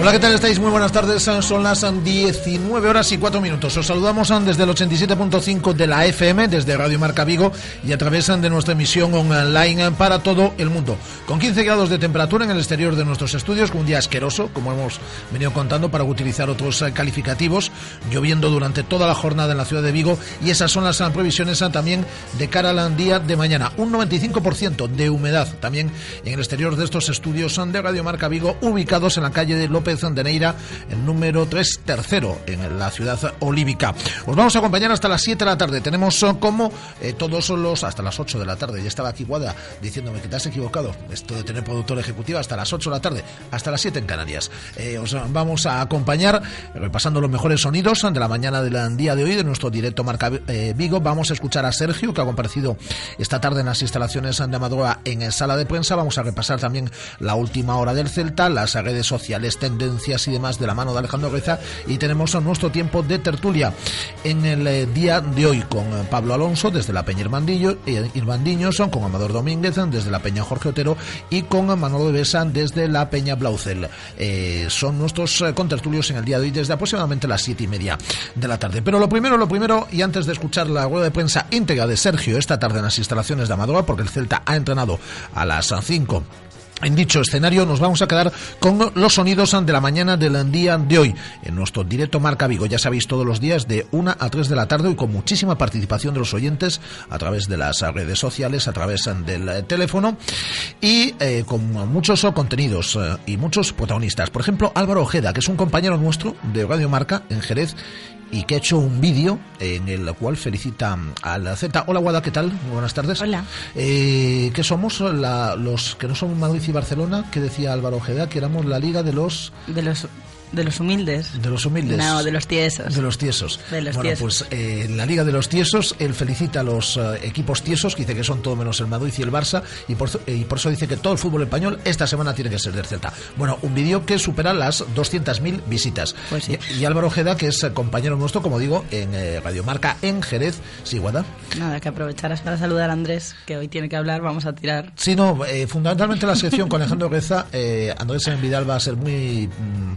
Hola, ¿qué tal estáis? Muy buenas tardes. Son las 19 horas y 4 minutos. Os saludamos desde el 87.5 de la FM, desde Radio Marca Vigo y a través de nuestra emisión online para todo el mundo. Con 15 grados de temperatura en el exterior de nuestros estudios, con un día asqueroso, como hemos venido contando, para utilizar otros eh, calificativos, lloviendo durante toda la jornada en la ciudad de Vigo y esas son las eh, previsiones eh, también de cara al día de mañana. Un 95% de humedad también en el exterior de estos estudios de Radio Marca Vigo, ubicados en la calle de López de Neira, el número 3 tercero en la ciudad olívica. Os vamos a acompañar hasta las 7 de la tarde. Tenemos eh, como eh, todos los hasta las 8 de la tarde. Ya estaba aquí Guada diciéndome que te has equivocado. Esto de tener productor ejecutivo hasta las 8 de la tarde, hasta las 7 en Canarias. Eh, os vamos a acompañar repasando los mejores sonidos de la mañana del día de hoy de nuestro directo Marca eh, Vigo. Vamos a escuchar a Sergio, que ha comparecido esta tarde en las instalaciones de Amadora en el sala de prensa. Vamos a repasar también la última hora del Celta, las redes sociales, tendencias y demás de la mano de Alejandro Reza. Y tenemos nuestro tiempo de tertulia en el eh, día de hoy con eh, Pablo Alonso desde la Peña Irmandillo, eh, Irmandiños, con Amador Domínguez desde la Peña Jorge Otero y con Manolo de Besa desde la Peña Blaucel. Eh, son nuestros contertulios en el día de hoy desde aproximadamente las siete y media de la tarde. Pero lo primero, lo primero, y antes de escuchar la rueda de prensa íntegra de Sergio esta tarde en las instalaciones de Amadora, porque el Celta ha entrenado a las 5 en dicho escenario nos vamos a quedar con los sonidos de la mañana del día de hoy en nuestro directo Marca Vigo. Ya sabéis todos los días de 1 a 3 de la tarde y con muchísima participación de los oyentes a través de las redes sociales, a través del eh, teléfono y eh, con muchos contenidos eh, y muchos protagonistas. Por ejemplo, Álvaro Ojeda, que es un compañero nuestro de Radio Marca en Jerez y que ha hecho un vídeo en el cual felicita al Z. Hola Guada, ¿qué tal? Muy buenas tardes. Hola. Eh, ¿Qué somos La- los que no somos Madrid y Barcelona? Que decía Álvaro Ojeda que éramos la liga de los De los, de los humildes. de los humildes. No, de los tiesos. De los tiesos. De los bueno, tiesos. pues eh, en la Liga de los Tiesos, él felicita a los eh, equipos tiesos, que dice que son todo menos el Madrid y el Barça, y por, eh, y por eso dice que todo el fútbol español esta semana tiene que ser del Celta. Bueno, un vídeo que supera las 200.000 visitas. Pues sí. y, y Álvaro Ojeda, que es eh, compañero nuestro, como digo, en eh, Radio Marca en Jerez. Sí, Guada. Nada, que aprovecharás para saludar a Andrés, que hoy tiene que hablar. Vamos a tirar. Sí, no, eh, fundamentalmente la sección con Alejandro eh, Andrés en Vidal va a ser muy mm,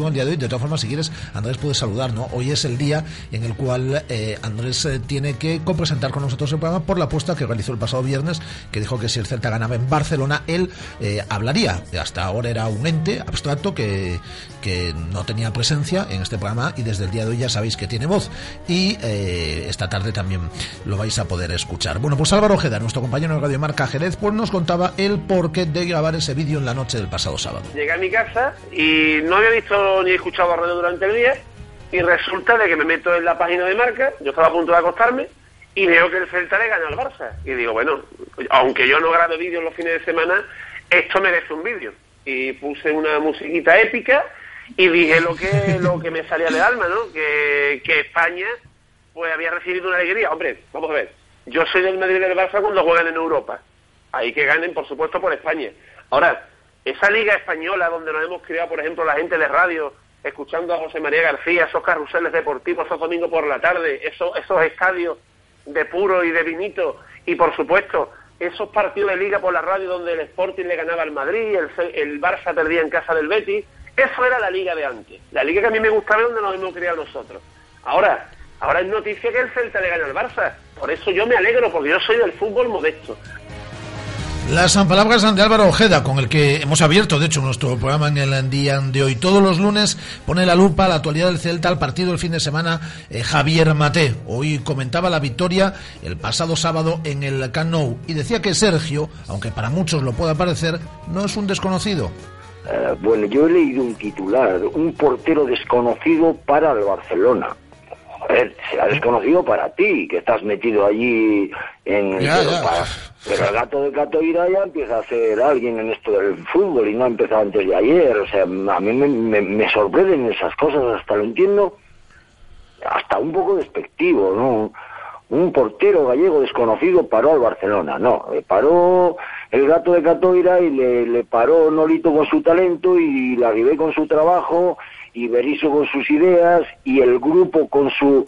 en el día de hoy. De todas formas, si quieres, Andrés puede saludar, ¿no? Hoy es el día en el cual eh, Andrés eh, tiene que copresentar con nosotros el programa por la apuesta que realizó el pasado viernes, que dijo que si el Celta ganaba en Barcelona, él eh, hablaría. Hasta ahora era un ente abstracto que, que no tenía presencia en este programa y desde el día de hoy ya sabéis que tiene voz. Y eh, esta tarde también lo vais a poder escuchar. Bueno, pues Álvaro Ojeda, nuestro compañero de Radio Marca Jerez, pues nos contaba el porqué de grabar ese vídeo en la noche del pasado sábado. Llegué a mi casa y no había visto ni escuchado radio durante el día y resulta de que me meto en la página de marca, yo estaba a punto de acostarme y veo que el Celta le gana al Barça. Y digo, bueno, aunque yo no grabe vídeos los fines de semana, esto merece un vídeo. Y puse una musiquita épica y dije lo que lo que me salía del alma, ¿no? Que, que España pues había recibido una alegría. Hombre, vamos a ver, yo soy del Madrid y del Barça cuando juegan en Europa. Ahí que ganen, por supuesto, por España. Ahora, esa liga española donde nos hemos criado, por ejemplo, la gente de radio escuchando a José María García, esos carruseles deportivos, esos domingos por la tarde, esos, esos estadios de puro y de vinito, y por supuesto, esos partidos de liga por la radio donde el Sporting le ganaba al Madrid, el, el Barça perdía en casa del Betis, eso era la liga de antes, la liga que a mí me gustaba donde nos hemos criado nosotros. Ahora, ahora es noticia que el Celta le gana al Barça, por eso yo me alegro, porque yo soy del fútbol modesto. Las palabras de Álvaro Ojeda, con el que hemos abierto, de hecho, nuestro programa en el día de hoy. Todos los lunes pone la lupa a la actualidad del Celta, al partido del fin de semana, eh, Javier Mate. Hoy comentaba la victoria el pasado sábado en el Camp Nou y decía que Sergio, aunque para muchos lo pueda parecer, no es un desconocido. Eh, bueno, yo he leído un titular, un portero desconocido para el Barcelona. A ver, será desconocido para ti, que estás metido allí en... Ya, pero, ya. para- pero el gato de Catoira ya empieza a ser alguien en esto del fútbol y no ha empezado antes de ayer. O sea, a mí me, me- me sorprenden esas cosas, hasta lo entiendo, hasta un poco despectivo, ¿no? Un portero gallego desconocido paró al Barcelona, no, le paró el gato de Catoira y le, le paró Nolito con su talento y la Ribé con su trabajo y Berizzo con sus ideas y el grupo con su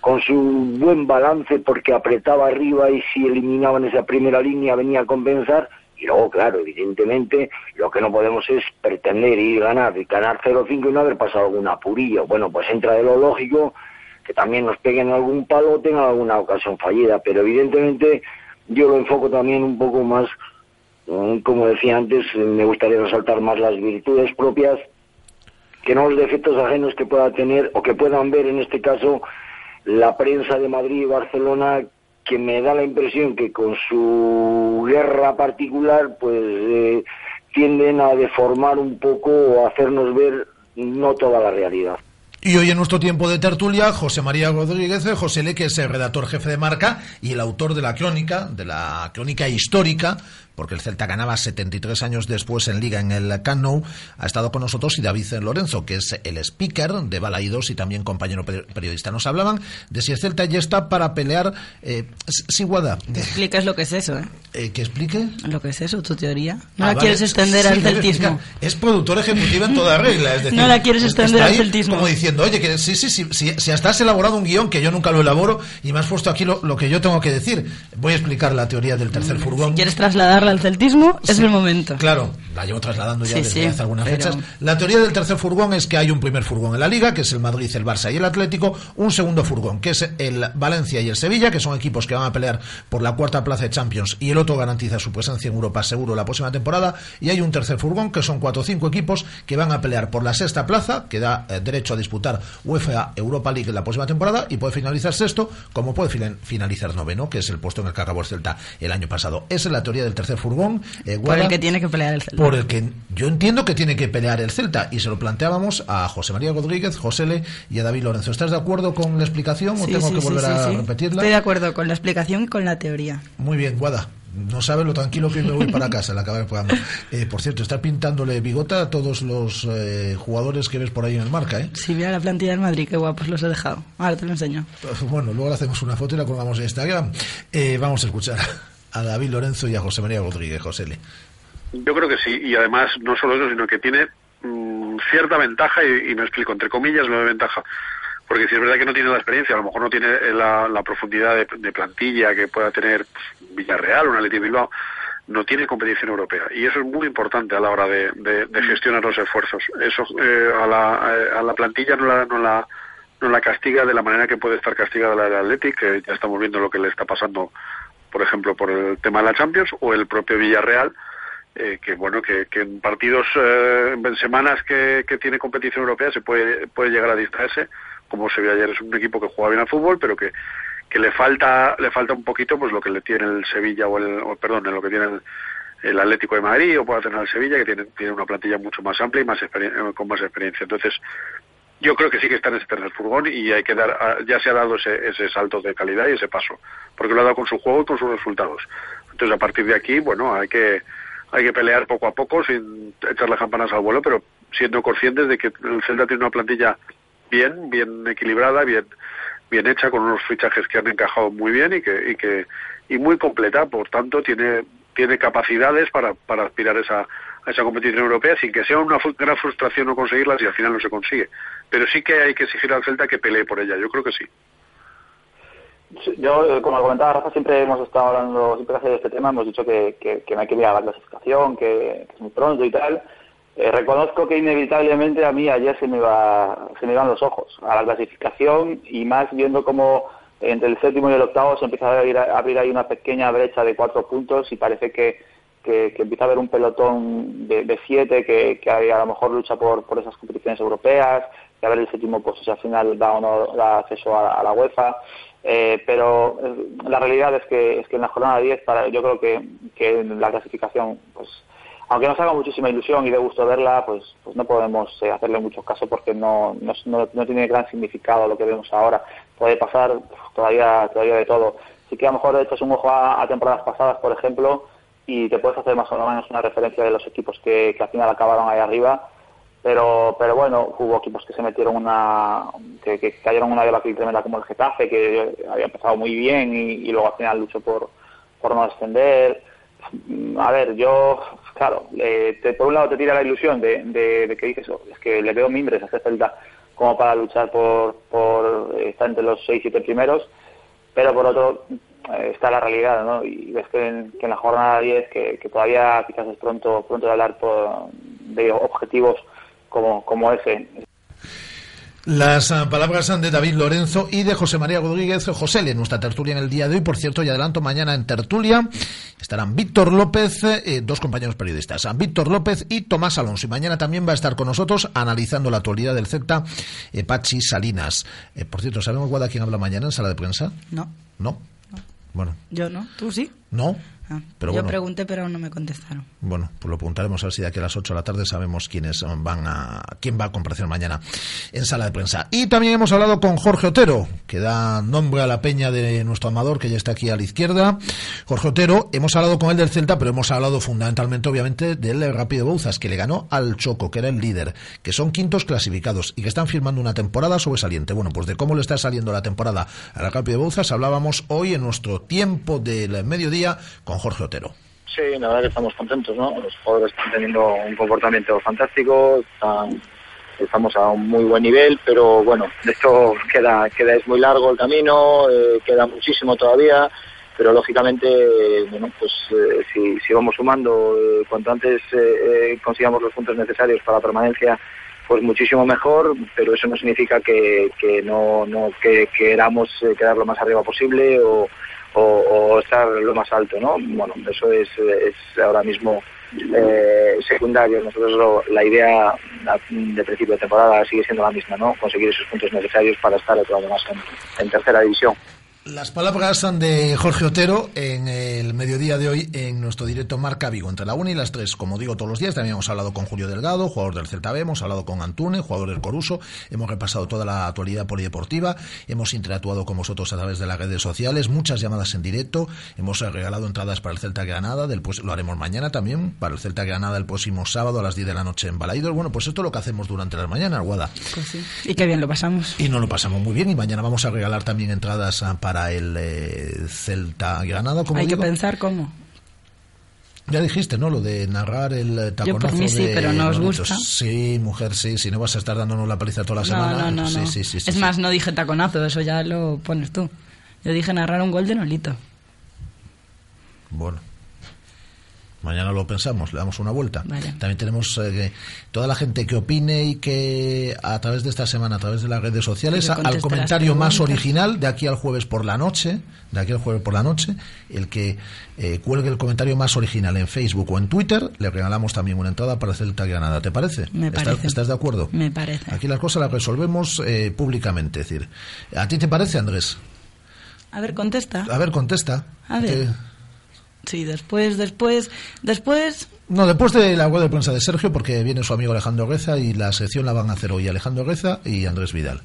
con su buen balance porque apretaba arriba y si eliminaban esa primera línea venía a compensar. Y luego claro evidentemente lo que no podemos es pretender ir a ganar y ganar 0-5 y no haber pasado algún apurillo. Bueno pues entra de lo lógico que también nos peguen algún palo tengan alguna ocasión fallida pero evidentemente yo lo enfoco también un poco más como decía antes me gustaría resaltar más las virtudes propias que no los defectos ajenos que pueda tener o que puedan ver en este caso la prensa de Madrid y Barcelona que me da la impresión que con su guerra particular pues eh, tienden a deformar un poco o a hacernos ver no toda la realidad. Y hoy en nuestro tiempo de tertulia, José María Rodríguez, José Le, que es el redactor jefe de marca y el autor de la crónica, de la crónica histórica, porque el Celta ganaba 73 años después en Liga en el Camp Nou, ha estado con nosotros y David Lorenzo, que es el speaker de Balaidos y también compañero peri- periodista. Nos hablaban de si el Celta ya está para pelear. Eh, sí, Guada, Te explicas lo que es eso, ¿eh? eh, que explique. Lo que es eso, tu teoría. No Ah, la vale. quieres extender Sí, al celtismo. Es productor ejecutivo en toda regla. Es decir, No la quieres es- extender al celtismo. Como diciendo, oye, que sí, sí, sí, si, si hasta has elaborado un guion que yo nunca lo elaboro y me has puesto aquí lo, lo que yo tengo que decir. Voy a explicar la teoría del tercer furgón. Si quieres trasladarla al celtismo, es el momento. Claro, la llevo trasladando ya Sí, desde sí, hace algunas pero- fechas. La teoría del tercer furgón es que hay un primer furgón en la Liga, que es el Madrid, el Barça y el Atlético, un segundo furgón, que es el Valencia y el Sevilla, que son equipos que van a pelear por la cuarta plaza de Champions y el otro garantiza su presencia en Europa seguro la próxima temporada, y hay un tercer furgón, que son cuatro o cinco equipos que van a pelear por la sexta plaza, que da eh, derecho a disputar UEFA Europa League la próxima temporada, y puede finalizar sexto, como puede fina- finalizar noveno, que es el puesto en el que acabó el Celta el año pasado. Esa es la teoría del tercer furgón. eh, Por Guada el que tiene que pelear el Celta. por el que yo entiendo que tiene que pelear el Celta y se lo planteábamos a José María Rodríguez, José Le y a David Lorenzo. ¿Estás de acuerdo con la explicación o Sí, tengo sí, que sí, volver sí, a sí. repetirla? Estoy de acuerdo con la explicación y con la teoría. Muy bien, Guada. No sabe lo tranquilo que me voy para casa acabar el programa. Eh, por cierto, está pintándole bigota a todos los eh, jugadores que ves por ahí en el marca, ¿eh? Si mira la plantilla del Madrid, qué guapos los he dejado. Ahora te lo enseño. Bueno, luego le hacemos una foto y la colgamos en Instagram. Eh, vamos a escuchar a David Lorenzo y a José María Rodríguez, José. Yo creo que sí, y además no solo eso, sino que tiene mm, cierta ventaja, y, y me explico, entre comillas, lo de ventaja. Porque si es verdad que no tiene la experiencia, a lo mejor no tiene eh, la, la profundidad de, de plantilla que pueda tener Villarreal o un Atleti Bilbao, no tiene competición europea. Y eso es muy importante a la hora de, de- gestionar los esfuerzos. Eso eh, a, la, a la plantilla no la, no la no la castiga de la manera que puede estar castigada la del Athletic, que ya estamos viendo lo que le está pasando, por ejemplo, por el tema de la Champions, o el propio Villarreal, eh, que bueno, que, que en partidos, eh, en semanas que, tiene competición europea se puede, puede llegar a distraerse, como se vio ayer, es un equipo que juega bien al fútbol, pero que, que le falta, le falta un poquito pues lo que le tiene el Sevilla o el, o, perdón, lo que tiene el, el Atlético de Madrid o puede tener el Sevilla, que tiene, tiene una plantilla mucho más amplia y más con más experiencia. Entonces, yo creo que sí que está en ese tercer furgón y hay que dar, ya se ha dado ese, ese salto de calidad y ese paso, porque lo ha dado con su juego y con sus resultados. Entonces, a partir de aquí, bueno, hay que, hay que pelear poco a poco sin echar las campanas al vuelo, pero siendo conscientes de que el Celta tiene una plantilla bien, bien equilibrada, bien, bien hecha, con unos fichajes que han encajado muy bien y que, y que, y muy completa, por tanto, tiene, tiene capacidades para, para aspirar esa, a esa competición europea sin que sea una gran frustración no conseguirla si al final no se consigue. Pero sí que hay que exigir al Celta que pelee por ella, yo creo que sí. Yo, eh, como comentaba Rafa, siempre hemos estado hablando, siempre que salido este tema, hemos dicho que, que, que no hay que mirar la clasificación, que, es muy pronto y tal. Eh, reconozco que inevitablemente a mí ayer se me, iba, se me iban los ojos a la clasificación y más viendo cómo entre el séptimo y el octavo se empieza a abrir, ahí una pequeña brecha de cuatro puntos y parece que, que, empieza a haber un pelotón de, de siete que, que a lo mejor lucha por, por esas competiciones europeas, a ver el séptimo pues si al final da o no da acceso a, la UEFA. Eh, pero eh, la realidad es que es que en la jornada 10 para yo creo que, que la clasificación pues aunque nos haga muchísima ilusión y de gusto verla pues pues no podemos eh, hacerle mucho caso porque no, no no tiene gran significado lo que vemos ahora. Puede pasar uf, todavía todavía de todo. Sí que a lo mejor echas un ojo a, a temporadas pasadas por ejemplo y te puedes hacer más o menos una referencia de los equipos que, que al final acabaron ahí arriba pero pero bueno hubo equipos que se metieron una que, cayeron una debacle tremenda como el Getafe que había empezado muy bien y, luego al final luchó por por no descender Mm, a ver yo claro por un lado te tira la ilusión de, de, de que dices "Oh, es que le veo mimbres a este Celta como para luchar por por eh, estar entre los seis siete primeros pero por otro eh, está la realidad, ¿no? Y ves que en, que en la jornada 10, que, que todavía quizás es pronto pronto de hablar por- de objetivos como, como ese. Las ah, palabras son de David Lorenzo y de José María Rodríguez José en nuestra tertulia en el día de hoy. Por cierto, y adelanto, mañana en tertulia estarán Víctor López, eh, dos compañeros periodistas, ah, Víctor López y Tomás Alonso. Y mañana también va a estar con nosotros analizando la actualidad del Celta, eh, Pachi Salinas. Eh, por cierto, ¿sabemos, Guada, quién habla mañana en sala de prensa? No, ¿No? Bueno, yo no. ¿Tú sí? ¿no? Ah, Pero yo bueno. pregunté, pero no me contestaron. Bueno, pues lo preguntaremos a ver si de aquí a las 8 de la tarde sabemos quiénes van a quién va a comparecer mañana en sala de prensa. Y también hemos hablado con Jorge Otero, que da nombre a la peña de nuestro amador, que ya está aquí a la izquierda. Jorge Otero, hemos hablado con él del Celta, pero hemos hablado fundamentalmente, obviamente, del Rápido Bouzas, que le ganó al Choco, que era el líder, que son quintos clasificados y que están firmando una temporada sobresaliente. Bueno, pues de cómo le está saliendo la temporada al Rápido Bouzas hablábamos hoy en nuestro tiempo del mediodía con Jorge Otero. Sí, la verdad que estamos contentos, ¿no? Los jugadores están teniendo un comportamiento fantástico, están- estamos a un muy buen nivel, pero bueno, esto queda, queda es muy largo el camino, eh, queda muchísimo todavía, pero lógicamente, eh, bueno, pues eh, si, vamos sumando, cuanto antes consigamos los puntos necesarios para la permanencia, pues muchísimo mejor, pero eso no significa que, que no, no que queramos quedar lo más arriba posible o, o, o estar lo más alto, ¿no? Bueno, eso es, ahora mismo eh, secundario. Nosotros lo- la idea a- de principio de temporada sigue siendo la misma, ¿no? Conseguir esos puntos necesarios para estar otro año más en tercera división. Las palabras son de Jorge Otero en el mediodía de hoy en nuestro directo Marca Vigo, entre la 1 y las 3, como digo todos los días. También hemos hablado con Julio Delgado, jugador del Celta B, hemos hablado con Antune, jugador del Coruso, hemos repasado toda la actualidad polideportiva, hemos interactuado con vosotros a través de las redes sociales, muchas llamadas en directo, hemos regalado entradas para el Celta Granada, del, pues, lo haremos mañana también, para el Celta Granada el próximo sábado a las 10 de la noche en Balaidos. Bueno, pues esto es lo que hacemos durante las mañanas, Guada. Pues sí. Y qué bien lo pasamos. Y nos lo pasamos muy bien y mañana vamos a regalar también entradas ah, para el eh, Celta Granada, como Hay que pensar cómo. Ya dijiste, ¿no? Lo de narrar el eh, Yo por taconazo mí sí, de pero no os gusta. Sí, mujer, sí. Si no vas a estar dándonos la paliza toda la semana. no, no, no. sí, sí, sí, es más, no dije taconazo, eso ya lo pones tú. Yo dije narrar un gol de Nolito. Bueno. Mañana lo pensamos, le damos una vuelta. Vale. También tenemos eh, toda la gente que opine y que a través de esta semana, a través de las redes sociales, al comentario más original de aquí al jueves por la noche, de aquí al jueves por la noche, el que eh, cuelgue el comentario más original en Facebook o en Twitter, le regalamos también una entrada para el Celta Granada. ¿Te parece? Me ¿Estás- parece. ¿Estás de acuerdo? Me parece. Aquí las cosas las resolvemos eh, públicamente. Es decir, ¿a ti te parece, Andrés? A ver, contesta. A ver, contesta. A ver. Sí, después, después, después. No, después de la web de prensa de Sergio, porque viene su amigo Alejandro Reza y la sección la van a hacer hoy Alejandro Reza y Andrés Vidal.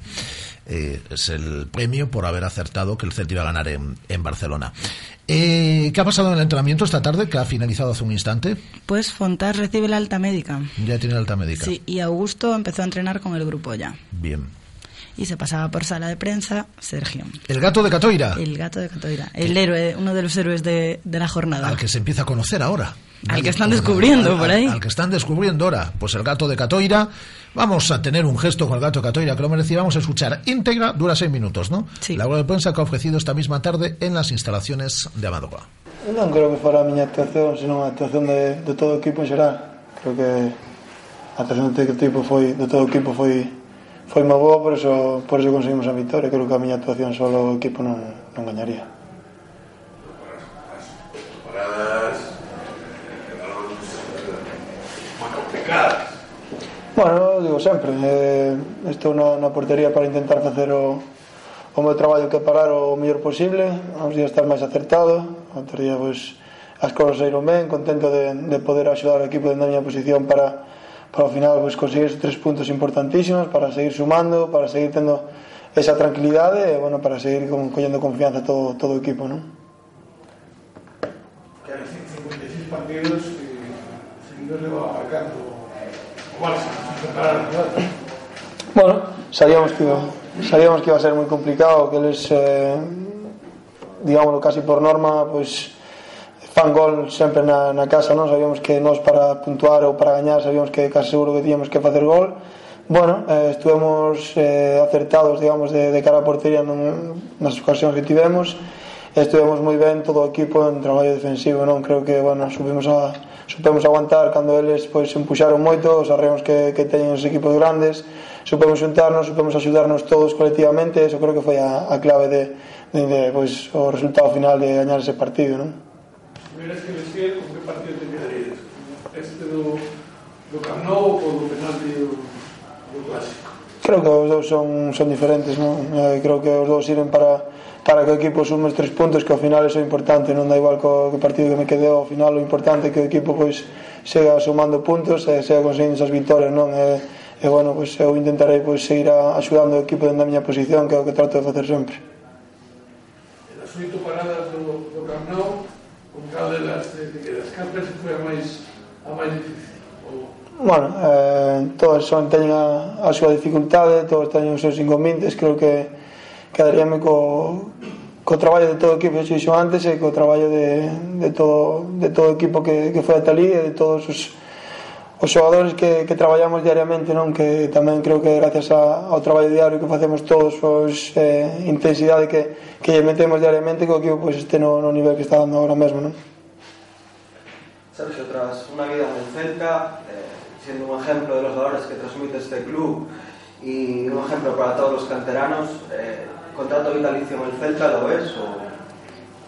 Eh, es el premio por haber acertado que el Celta iba a ganar en, en Barcelona. Eh, ¿Qué ha pasado en el entrenamiento esta tarde, que ha finalizado hace un instante? Pues Fontar recibe la alta médica. Ya tiene alta médica. Sí, y Augusto empezó a entrenar con el grupo ya. Bien. Y se pasaba por sala de prensa Sergio. El gato de Catoira, El gato de Catoira, el héroe, uno de los héroes de, de la jornada. al que se empieza a conocer ahora. Al que están descubriendo Al- por al- ahí. Al, que están descubriendo ahora. Pues el gato de Catoira. Vamos a tener un gesto con el gato de Catoira que lo merecía. Vamos a escuchar íntegra, dura seis minutos, ¿no? Sí. La rueda de prensa que ha ofrecido esta misma tarde en las instalaciones de Amadora. Non creo que fora a miña actuación, senón a actuación de, de todo o equipo en xeral. Creo que a actuación do equipo foi, de todo o equipo foi foi moi boa, por eso, por eso conseguimos a victoria. Creo que a miña actuación solo o equipo non, non gañaría. Bueno, digo sempre, eh, estou na, na portería para intentar facer o, o meu traballo que parar o mellor posible, uns días estar máis acertado, outro día, pois, as cousas saíron ben, contento de, de poder axudar ao equipo dentro da miña posición para para ao final pois, conseguir esos tres puntos importantísimos para seguir sumando, para seguir tendo esa tranquilidade e bueno, para seguir con, collendo confianza todo, todo o equipo non? Claro, 55 partidos seguidos leva marcando o Barça preparar Bueno, sabíamos que iba, sabíamos que iba a ser moi complicado que eles eh, digámoslo casi por norma pois pues, fan gol sempre na, na casa, non? Sabíamos que nós para puntuar ou para gañar sabíamos que casi seguro que tiñamos que facer gol. Bueno, eh, estuvemos eh, acertados, digamos, de, de cara a portería non, nas ocasións que tivemos. Estuvemos moi ben todo o equipo en traballo defensivo, non? Creo que, bueno, supimos, a, supemos aguantar cando eles pois empuxaron moito os arreos que, que teñen os equipos grandes supemos xuntarnos, supemos axudarnos todos colectivamente, eso creo que foi a, a clave de, de, de pois, o resultado final de gañar ese partido non? verás que vestir con que partido te quedarías. Este do, do Camp Nou ou do penalti do, do clásico? Creo que os dous son, son diferentes, non? Eh, creo que os dous sirven para para que o equipo sume os tres puntos que ao final eso é importante, non da igual co que partido que me quede ao final, o importante é que o equipo pois siga sumando puntos e siga conseguindo esas victorias, non? E, e bueno, pois eu intentarei pois seguir a, axudando o equipo dentro da miña posición, que é o que trato de facer sempre. E das oito paradas do, do Camp Nou, cal era que foi a máis a máis difícil? Ou... Bueno, eh, todas son teñen a, a súa dificultade, todos teñen os seus inconvenientes, creo que quedaríame co, co traballo de todo o equipo que xo antes e co traballo de, de, todo, de todo o equipo que, que foi ata ali e de todos os, os xogadores que, que traballamos diariamente non que tamén creo que gracias a, ao traballo diario que facemos todos pois, eh, intensidade que, que lle metemos diariamente que o equipo pois, este no, no nivel que está dando agora mesmo non? Sergio, tras una vida en el Celta eh, siendo un ejemplo de los valores que transmite este club y un ejemplo para todos los canteranos eh, contrato vitalicio en el Celta lo ves o...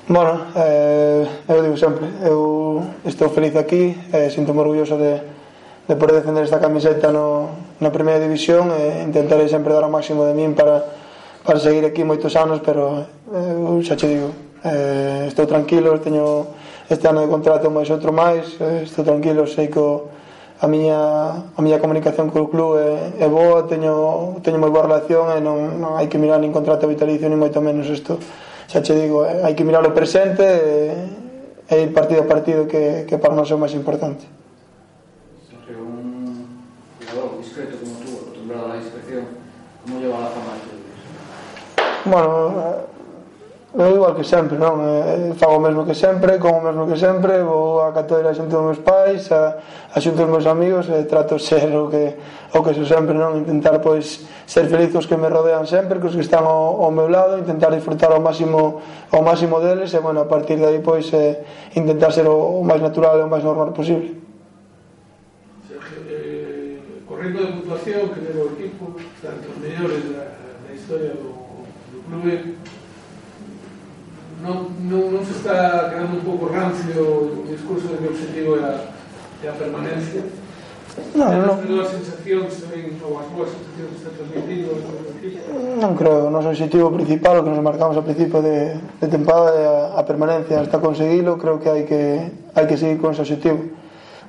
Bueno, eh, eu digo sempre eu estou feliz aquí eh, sinto-me orgulloso de de poder defender esta camiseta no, na primeira división e intentarei sempre dar o máximo de min para, para seguir aquí moitos anos pero eh, eu xa che digo eh, estou tranquilo teño este ano de contrato máis outro máis eh, estou tranquilo sei que a miña, a miña comunicación co club é, é boa teño, teño moi boa relación e non, non hai que mirar nin contrato vitalicio ni moito menos isto. Xa che digo eh, hai que mirar o presente e, e ir partido a partido que, que para nós é o máis importante. bueno, eu igual que sempre, non? Eh, fago o mesmo que sempre, como o mesmo que sempre, vou a catoira xunto dos meus pais, a, a xunto dos meus amigos, e trato ser o que o que sou sempre, non? Intentar pois ser feliz cos que me rodean sempre, cos que están ao, ao meu lado, intentar disfrutar ao máximo ao máximo deles e bueno, a partir de aí pois eh, intentar ser o, o máis natural e o máis normal posible. Eh, correndo de puntuación que leva o equipo, tanto os mellores da, da historia do non, non, non, non se está quedando un pouco rancio o discurso de que o objetivo é a, é a permanencia Non, non. As sensacións tamén, ou as boas sensacións que transmitindo Non creo, o noso objetivo principal, o que nos marcamos ao principio de, de temporada é a, a permanencia hasta conseguilo, creo que hai que hai que seguir con ese objetivo.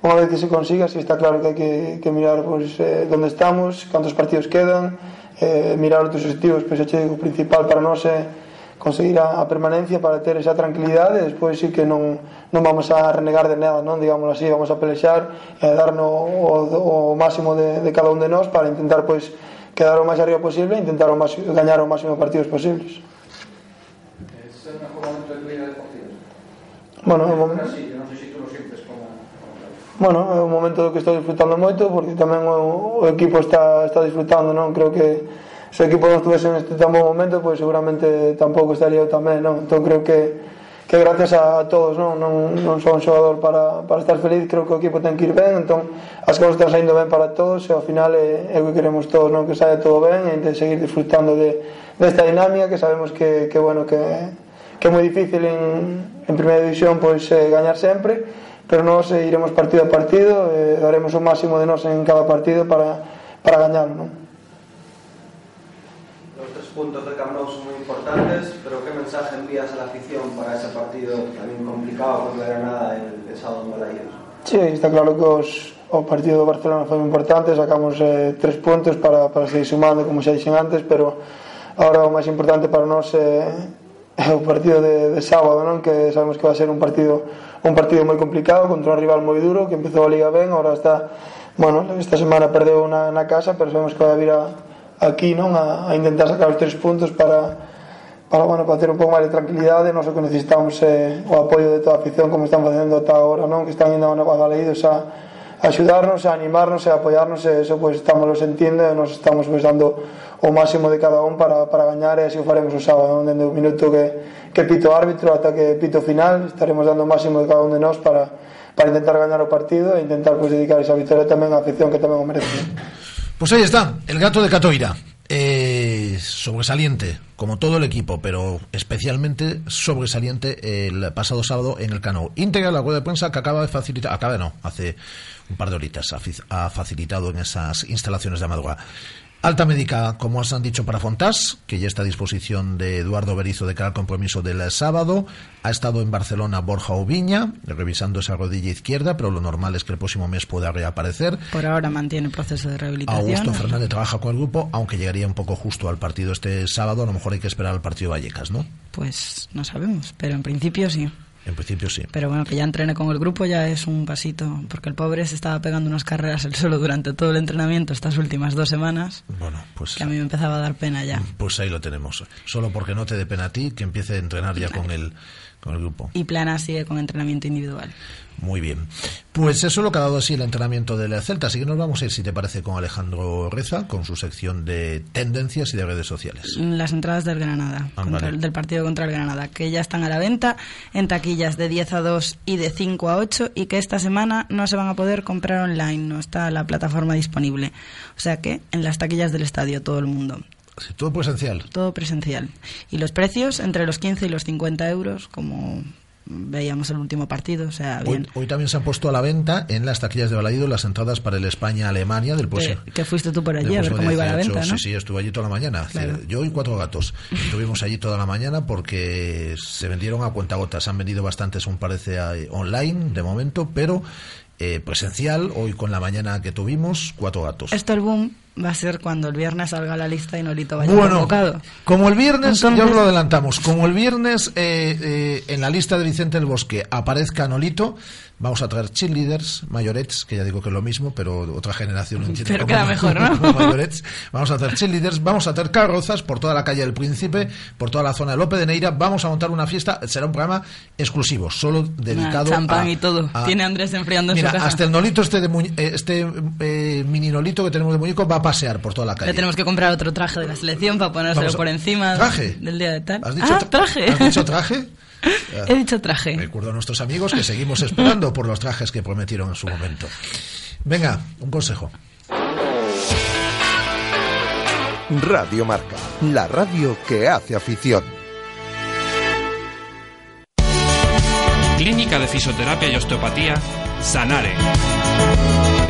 Unha vez que se consiga, si está claro que hai que, que mirar pois, pues, eh, onde estamos, cantos partidos quedan, eh, mirar outros objetivos, pero xa o principal para nós é conseguir a, a permanencia para ter esa tranquilidade e despois sí que non, non vamos a renegar de nada, non digamos así, vamos a pelexar e eh, darnos o, o, o máximo de, de cada un de nós para intentar pois quedar o máis arriba posible e intentar o máis, gañar o máximo partidos posibles. Ese é o momento de vida deportiva. Bueno, o non sei se tú lo sientes bueno, é un momento do que estou disfrutando moito porque tamén o, o equipo está, está disfrutando non? Creo que se o equipo non estuvese neste tan bom momento pois seguramente tampouco estaría eu tamén non? entón creo que que gracias a todos non, non, non sou un xogador para, para estar feliz creo que o equipo ten que ir ben entón as cousas están saindo ben para todos e ao final é, é o que queremos todos non? Que saia todo ben e de seguir disfrutando de, desta de dinámica que sabemos que, que bueno que, que é moi difícil en, en primeira división pois eh, gañar sempre pero nós eh, iremos partido a partido e eh, daremos o máximo de nós en cada partido para, para gañar non? Los tres puntos del Camp Nou son muy importantes pero ¿qué mensaje envías a la afición para ese partido también complicado contra Granada el, el sábado en Balayos? Sí, está claro que os, o partido do Barcelona foi importante, sacamos eh, tres puntos para, para seguir sumando, como xa dixen antes, pero ahora o máis importante para nós é eh, o partido de, de sábado, non? que sabemos que vai ser un partido un partido moi complicado contra un rival moi duro que empezou a liga ben, ahora está bueno, esta semana perdeu na, na casa, pero sabemos que vai vir a, aquí, non, a, a intentar sacar os tres puntos para para bueno, para ter un pouco máis de tranquilidade, non o que necesitamos eh, o apoio de toda a afición como están facendo ata agora, non, que están indo a Galeídos a, a axudarnos, a animarnos e a apoiarnos, e eso pois pues, estamos lo sentindo e nos estamos pois, pues, dando o máximo de cada un para, para gañar e así o faremos o sábado dende o minuto que, que pito árbitro ata que pito final estaremos dando máximo de cada un de nós para, para intentar gañar o partido e intentar pois, dedicar esa victoria tamén á afición que tamén o merece Pues ahí está, el gato de Catoira. Eh, sobresaliente, como todo el equipo, pero especialmente sobresaliente el pasado sábado en el Cano. Íntegra la rueda de prensa que acaba de facilitar, acaba no, hace un par de horitas ha, facilitado en esas instalaciones de Amadora. Alta médica, como os han dicho, para Fontás, que ya está a disposición de Eduardo Berizo de cara al compromiso del sábado. Ha estado en Barcelona Borja Oviña, revisando esa rodilla izquierda, pero lo normal es que el próximo mes pueda reaparecer. Por ahora mantiene el proceso de rehabilitación. Augusto Fernández trabaja con el grupo, aunque llegaría un poco justo al partido este sábado. A lo mejor hay que esperar al partido Vallecas, ¿no? Pues no sabemos, pero en principio sí. En principio sí. Pero bueno, que ya entrene con el grupo ya es un pasito, porque el pobre se estaba pegando unas carreras él solo durante todo el entrenamiento estas últimas dos semanas, Bueno, pues, que a mí me empezaba a dar pena ya. pues ahí lo tenemos. Solo porque no te dé pena a ti que empiece a entrenar ya con el, con el grupo. Y Plana sigue con entrenamiento individual. Muy bien. Pues eso es lo que ha dado así el entrenamiento del Celta. Así que nos vamos a ir, si te parece, con Alejandro Reza, con su sección de tendencias y de redes sociales. Las entradas del Granada, Ah, contra vale. del partido contra el Granada, que ya están a la venta en taquillas de 10 a 2 y de 5 a 8 y que esta semana no se van a poder comprar online, no está la plataforma disponible. O sea que en las taquillas del estadio todo el mundo. Sí, Todo presencial. Todo presencial. Y los precios entre los 15 y los 50 euros, como veíamos el último partido, o sea, Hoy, bien. hoy también se han puesto a la venta en las taquillas de Balaido las entradas para el España-Alemania del próximo. Que, que fuiste tú por allí a ver cómo iba la 18. venta, ¿no? Sí, sí, estuve allí toda la mañana. Claro. Yo y cuatro gatos. Estuvimos allí toda la mañana porque se vendieron a cuentagotas. Han vendido bastantes, un parece, online de momento, pero eh, presencial, hoy con la mañana que tuvimos, cuatro gatos. Esto el boom va a ser cuando el viernes salga la lista y Nolito vaya Bueno, convocado. como el viernes, ya Entonces- lo adelantamos, como el viernes eh, eh, en la lista de Vicente del Bosque aparezca Nolito, vamos a traer cheerleaders, mayorets, que ya digo que es lo mismo, pero otra generación no entiende Pero queda mejor, ¿no? mayorets. Vamos a hacer cheerleaders, vamos a hacer carrozas por toda la calle del Príncipe, por toda la zona de Lope de Neira, vamos a montar una fiesta, será un programa exclusivo, solo dedicado Nah, champán a- y todo. a- Tiene Andrés enfriando en Mira, su casa. hasta el Nolito este, de eh, este eh, mini Nolito que tenemos de muñeco va pasear por toda la calle. Le tenemos que comprar otro traje de la selección para ponérselo a- por encima ¿Traje? del día de tal. ¿Has dicho ah, tra- traje. ¿Has dicho traje? He dicho traje. Recuerdo a nuestros amigos que seguimos esperando por los trajes que prometieron en su momento. Venga, un consejo. Radio Marca, la radio que hace afición. Clínica de Fisioterapia y Osteopatía, Sanare.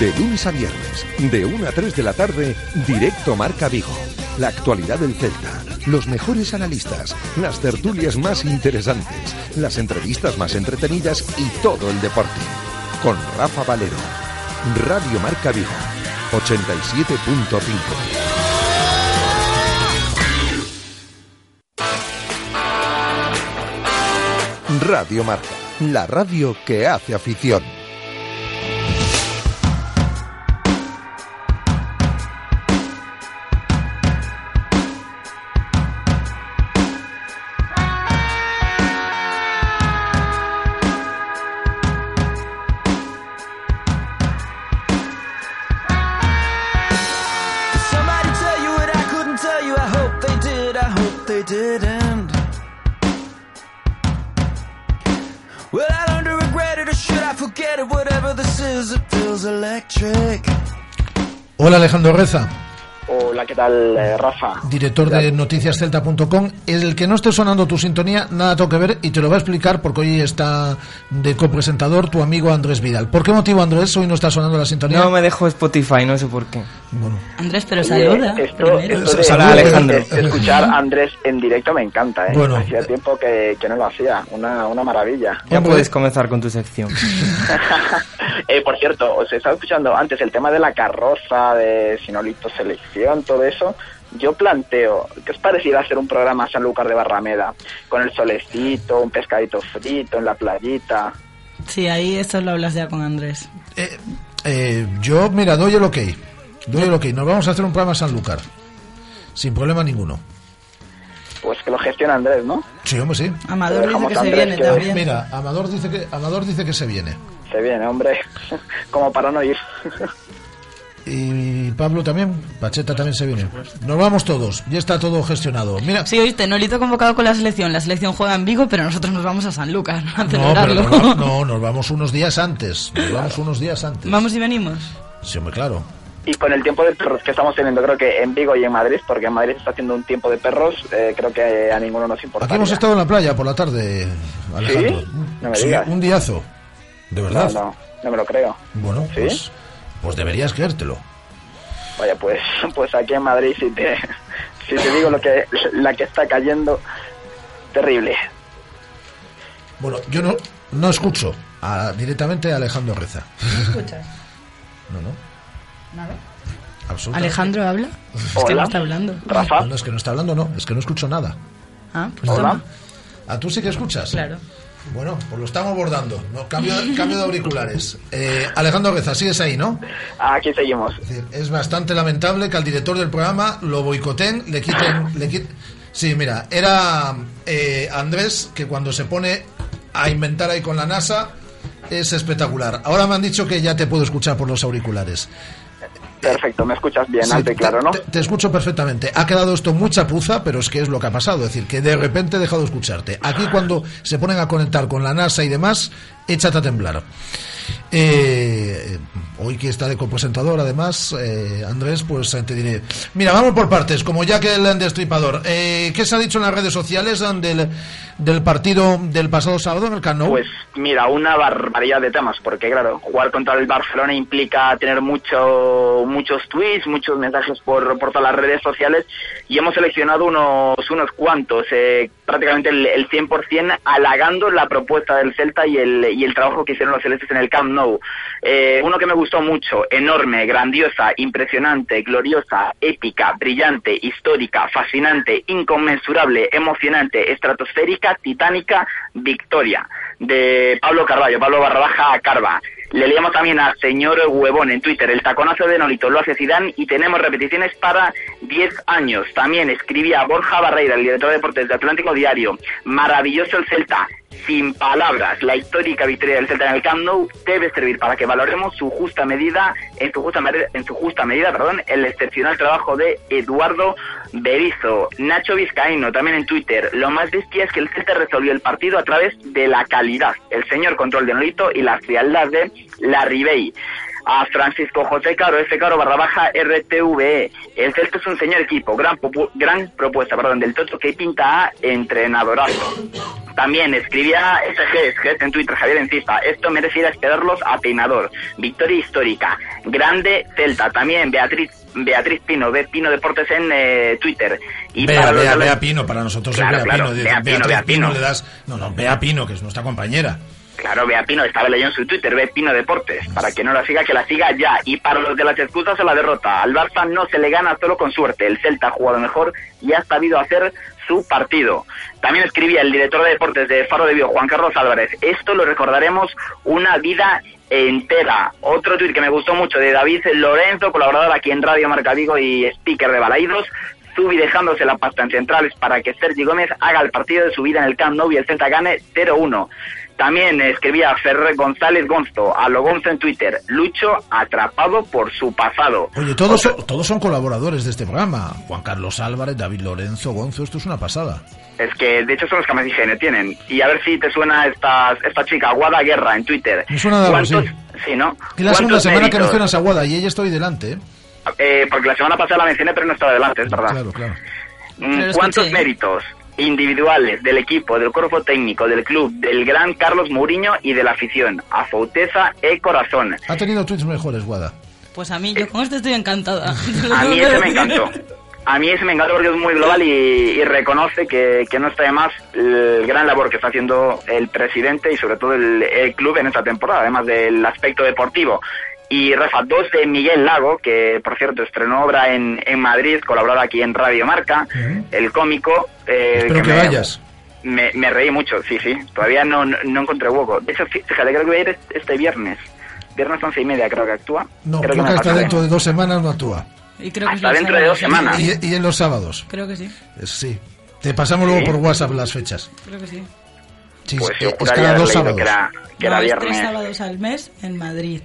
De lunes a viernes, de 1 a 3 de la tarde, directo Marca Vigo. la actualidad del Celta, los mejores analistas, las tertulias más interesantes, las entrevistas más entretenidas y todo el deporte. Con Rafa Valero. Radio Marca Vigo. 87.5. Radio Marca, la radio que hace afición. Hola Alejandro Reza, Hola, ¿qué tal, eh, Rafa? director de noticiascelta.com. El que no esté sonando tu sintonía, nada tengo que ver y te lo voy a explicar porque hoy está de copresentador tu amigo Andrés Vidal. ¿Por qué motivo, Andrés, hoy no está sonando la sintonía? No me dejo Spotify, no sé por qué. Andrés, pero Oye, saluda. Esto, primero. esto de, Alejandro. escuchar a Andrés en directo me encanta, ¿eh? Bueno. Hacía tiempo que, que no lo hacía. Una, una maravilla. Ya puedes comenzar con tu sección. Eh, por cierto, os estaba escuchando antes el tema de la carroza, de Sinolito Selección, todo eso. Yo planteo, ¿qué os pareciera hacer un programa a Sanlúcar de Barrameda? Con el solecito, un pescadito frito en la playita. Sí, ahí esto lo hablas ya con Andrés. Eh, yo, mira, doy el ok. Doy el ok. Nos vamos a hacer un programa Sanlúcar. Sin problema ninguno. Pues que lo gestiona Andrés, ¿no? Sí, hombre, sí. Amador dice que se viene que- también. Mira, Amador dice que Amador dice que se viene. Se viene, hombre. Como para no ir. Y Pablo también, Pacheta también se viene. Nos vamos todos, ya está todo gestionado. Mira, Sí, oíste, Nolito convocado con la selección. La selección juega en Vigo, pero nosotros nos vamos a San Lucas a no, celebrarlo. nos vamos, no, nos vamos unos días antes. Nos vamos unos días antes. Vamos y venimos. Sí, hombre, claro. Y con el tiempo de perros que estamos teniendo, creo que en Vigo y en Madrid, porque en Madrid está haciendo un tiempo de perros, eh, creo que a ninguno nos importa. Aquí hemos estado en la playa por la tarde, Alejandro. ¿Sí? No me Sí, digas. un diazo. De verdad. No, no, no me lo creo. Bueno, ¿Sí? pues, pues deberías creértelo. Vaya, pues, pues aquí en Madrid, si te, si te digo lo que, la que está cayendo, terrible. Bueno, yo no, no escucho a- directamente a Alejandro Reza. escuchas? No, no. Nada. absolutamente. ¿Alejandro habla? Es que no está hablando. No, no, es que no está hablando, no. Es que no escucho nada. Ah, pues toma. ¿A tú sí que escuchas? Claro. Bueno, pues lo estamos bordando. No, cambio, cambio de auriculares. Eh, Alejandro Reza, sigues ahí, ¿no? Aquí seguimos. Es, decir, es bastante lamentable que al director del programa lo boicoten, le quiten... Le quit- Sí, mira, era eh, Andrés que cuando se pone a inventar ahí con la NASA es espectacular. Ahora me han dicho que ya te puedo escuchar por los auriculares. Perfecto, me escuchas bien, Sí, alto y claro, ¿no? Te, te escucho perfectamente. Ha quedado esto muy chapuza, pero es que es lo que ha pasado. Es decir, que de repente he dejado de escucharte. Aquí cuando se ponen a conectar con la NASA y demás, échate a temblar. Eh, hoy que está de copresentador, además, eh, Andrés, pues eh, te diré. Mira, vamos por partes, como ya que el destripador. Eh, ¿Qué se ha dicho en las redes sociales eh, del, del partido del pasado sábado en el Camp Nou? Pues mira, una barbaridad de temas, porque claro, jugar contra el Barcelona implica tener mucho, muchos tweets, muchos mensajes por, por todas las redes sociales y hemos seleccionado unos, unos cuantos, eh, prácticamente el, el 100% halagando la propuesta del Celta y el, y el trabajo que hicieron los celestes en el Camp Nou. Eh, uno que me gustó mucho, enorme, grandiosa, impresionante, gloriosa, épica, brillante, histórica, fascinante, inconmensurable, emocionante, estratosférica, titánica, victoria de Pablo Carballo, Pablo Barrabaja Carva. Le leíamos también a señor Huevón en Twitter, el taconazo de Nolito lo hace Zidane y tenemos repeticiones para 10 años. También escribía Borja Barreira, el director de deportes de Atlántico Diario, maravilloso el Celta, sin palabras, la histórica victoria del Celta en el Camp Nou debe servir para que valoremos su justa medida, en su justa en su justa medida, perdón, el excepcional trabajo de Eduardo Berizzo, Nacho Vizcaíno, también en Twitter. Lo más bestia es que el Celta resolvió el partido a través de la calidad, el señor control de Nolito y la frialdad de la Ribey. A Francisco José Caro, F Caro barra baja RTVE. El Celta es un señor equipo, gran, gran propuesta, perdón, del Toto que pinta a entrenadorazo. También escribía SG, SG en Twitter, Javier Encista, esto merece ir a esperarlos a peinador. Victoria histórica, grande Celta. También Beatriz Beatriz Pino, Be Pino Deportes en eh, Twitter. Y Vea, para los- Pino, para nosotros Claro, es claro, Pino. Bea Pino, Beatriz Bea Pino. le das. No, no, Vea Pino, que es nuestra compañera. Claro, Bea Pino, estaba leyendo en su Twitter, Ve Pino Deportes. Para que no la siga, que la siga ya. Y para los de las excusas o la derrota, al Barça no se le gana solo con suerte. El Celta ha jugado mejor y ha sabido hacer su partido. También escribía el director de deportes de Faro de Vigo, Juan Carlos Álvarez. Esto lo recordaremos una vida entera. Otro tuit que me gustó mucho de David Lorenzo, colaborador aquí en Radio Marca Vigo y speaker de Balaídos. Zubi dejándose la pasta en centrales para que Sergi Gómez haga el partido de su vida en el Camp Nou y el Celta gane 0-1. También escribía Ferrer González Gonzo, a lo Gonzo en Twitter, Lucho atrapado por su pasado. Oye, todos, son, todos son colaboradores de este programa. Juan Carlos Álvarez, David Lorenzo, Gonzo, esto es una pasada. Es que de hecho son los que más higiene tienen. Y a ver si te suena esta, esta chica, Guada Guerra, en Twitter. Me suena de algo, ¿Cuántos- sí. Sí, ¿no? Es la segunda ¿Cuántos semana que mencionas a Guada y ella estoy delante, ¿eh? Eh, porque la semana pasada la mencioné, pero no estaba delante, es verdad. Claro, claro. Mm, ¿Cuántos méritos individuales del equipo, del cuerpo técnico, del club, del gran Carlos Mourinho y de la afición? A Fauteza e corazón. Ha tenido tweets mejores, Guada. Pues a mí, yo con este estoy encantada. A mí ese me encantó. A mí ese me encantó porque es muy global y, y reconoce que, que no está de más el gran labor que está haciendo el presidente y sobre todo el, el club en esta temporada, además del aspecto deportivo. Y Rafa, dos de Miguel Lago, que por cierto estrenó obra en, en Madrid, colaboró aquí en Radio Marca, el cómico. eh, Espero que me- vayas. Me, me reí mucho, sí, sí. Todavía no, no, no encontré hueco. De hecho, fíjate, creo que voy a ir este viernes. Viernes once y media creo que actúa. No, creo creo que hasta dentro de dos semanas no actúa. Y creo que es Hasta dentro de dos semanas. Y, y en los sábados. Creo que sí, Eh, Sí. Te pasamos luego por WhatsApp las fechas. creo que sí. Sí, Pues es- yo es juraría cada dos sábados. que era, que era No, es viernes. tres sábados al mes en Madrid.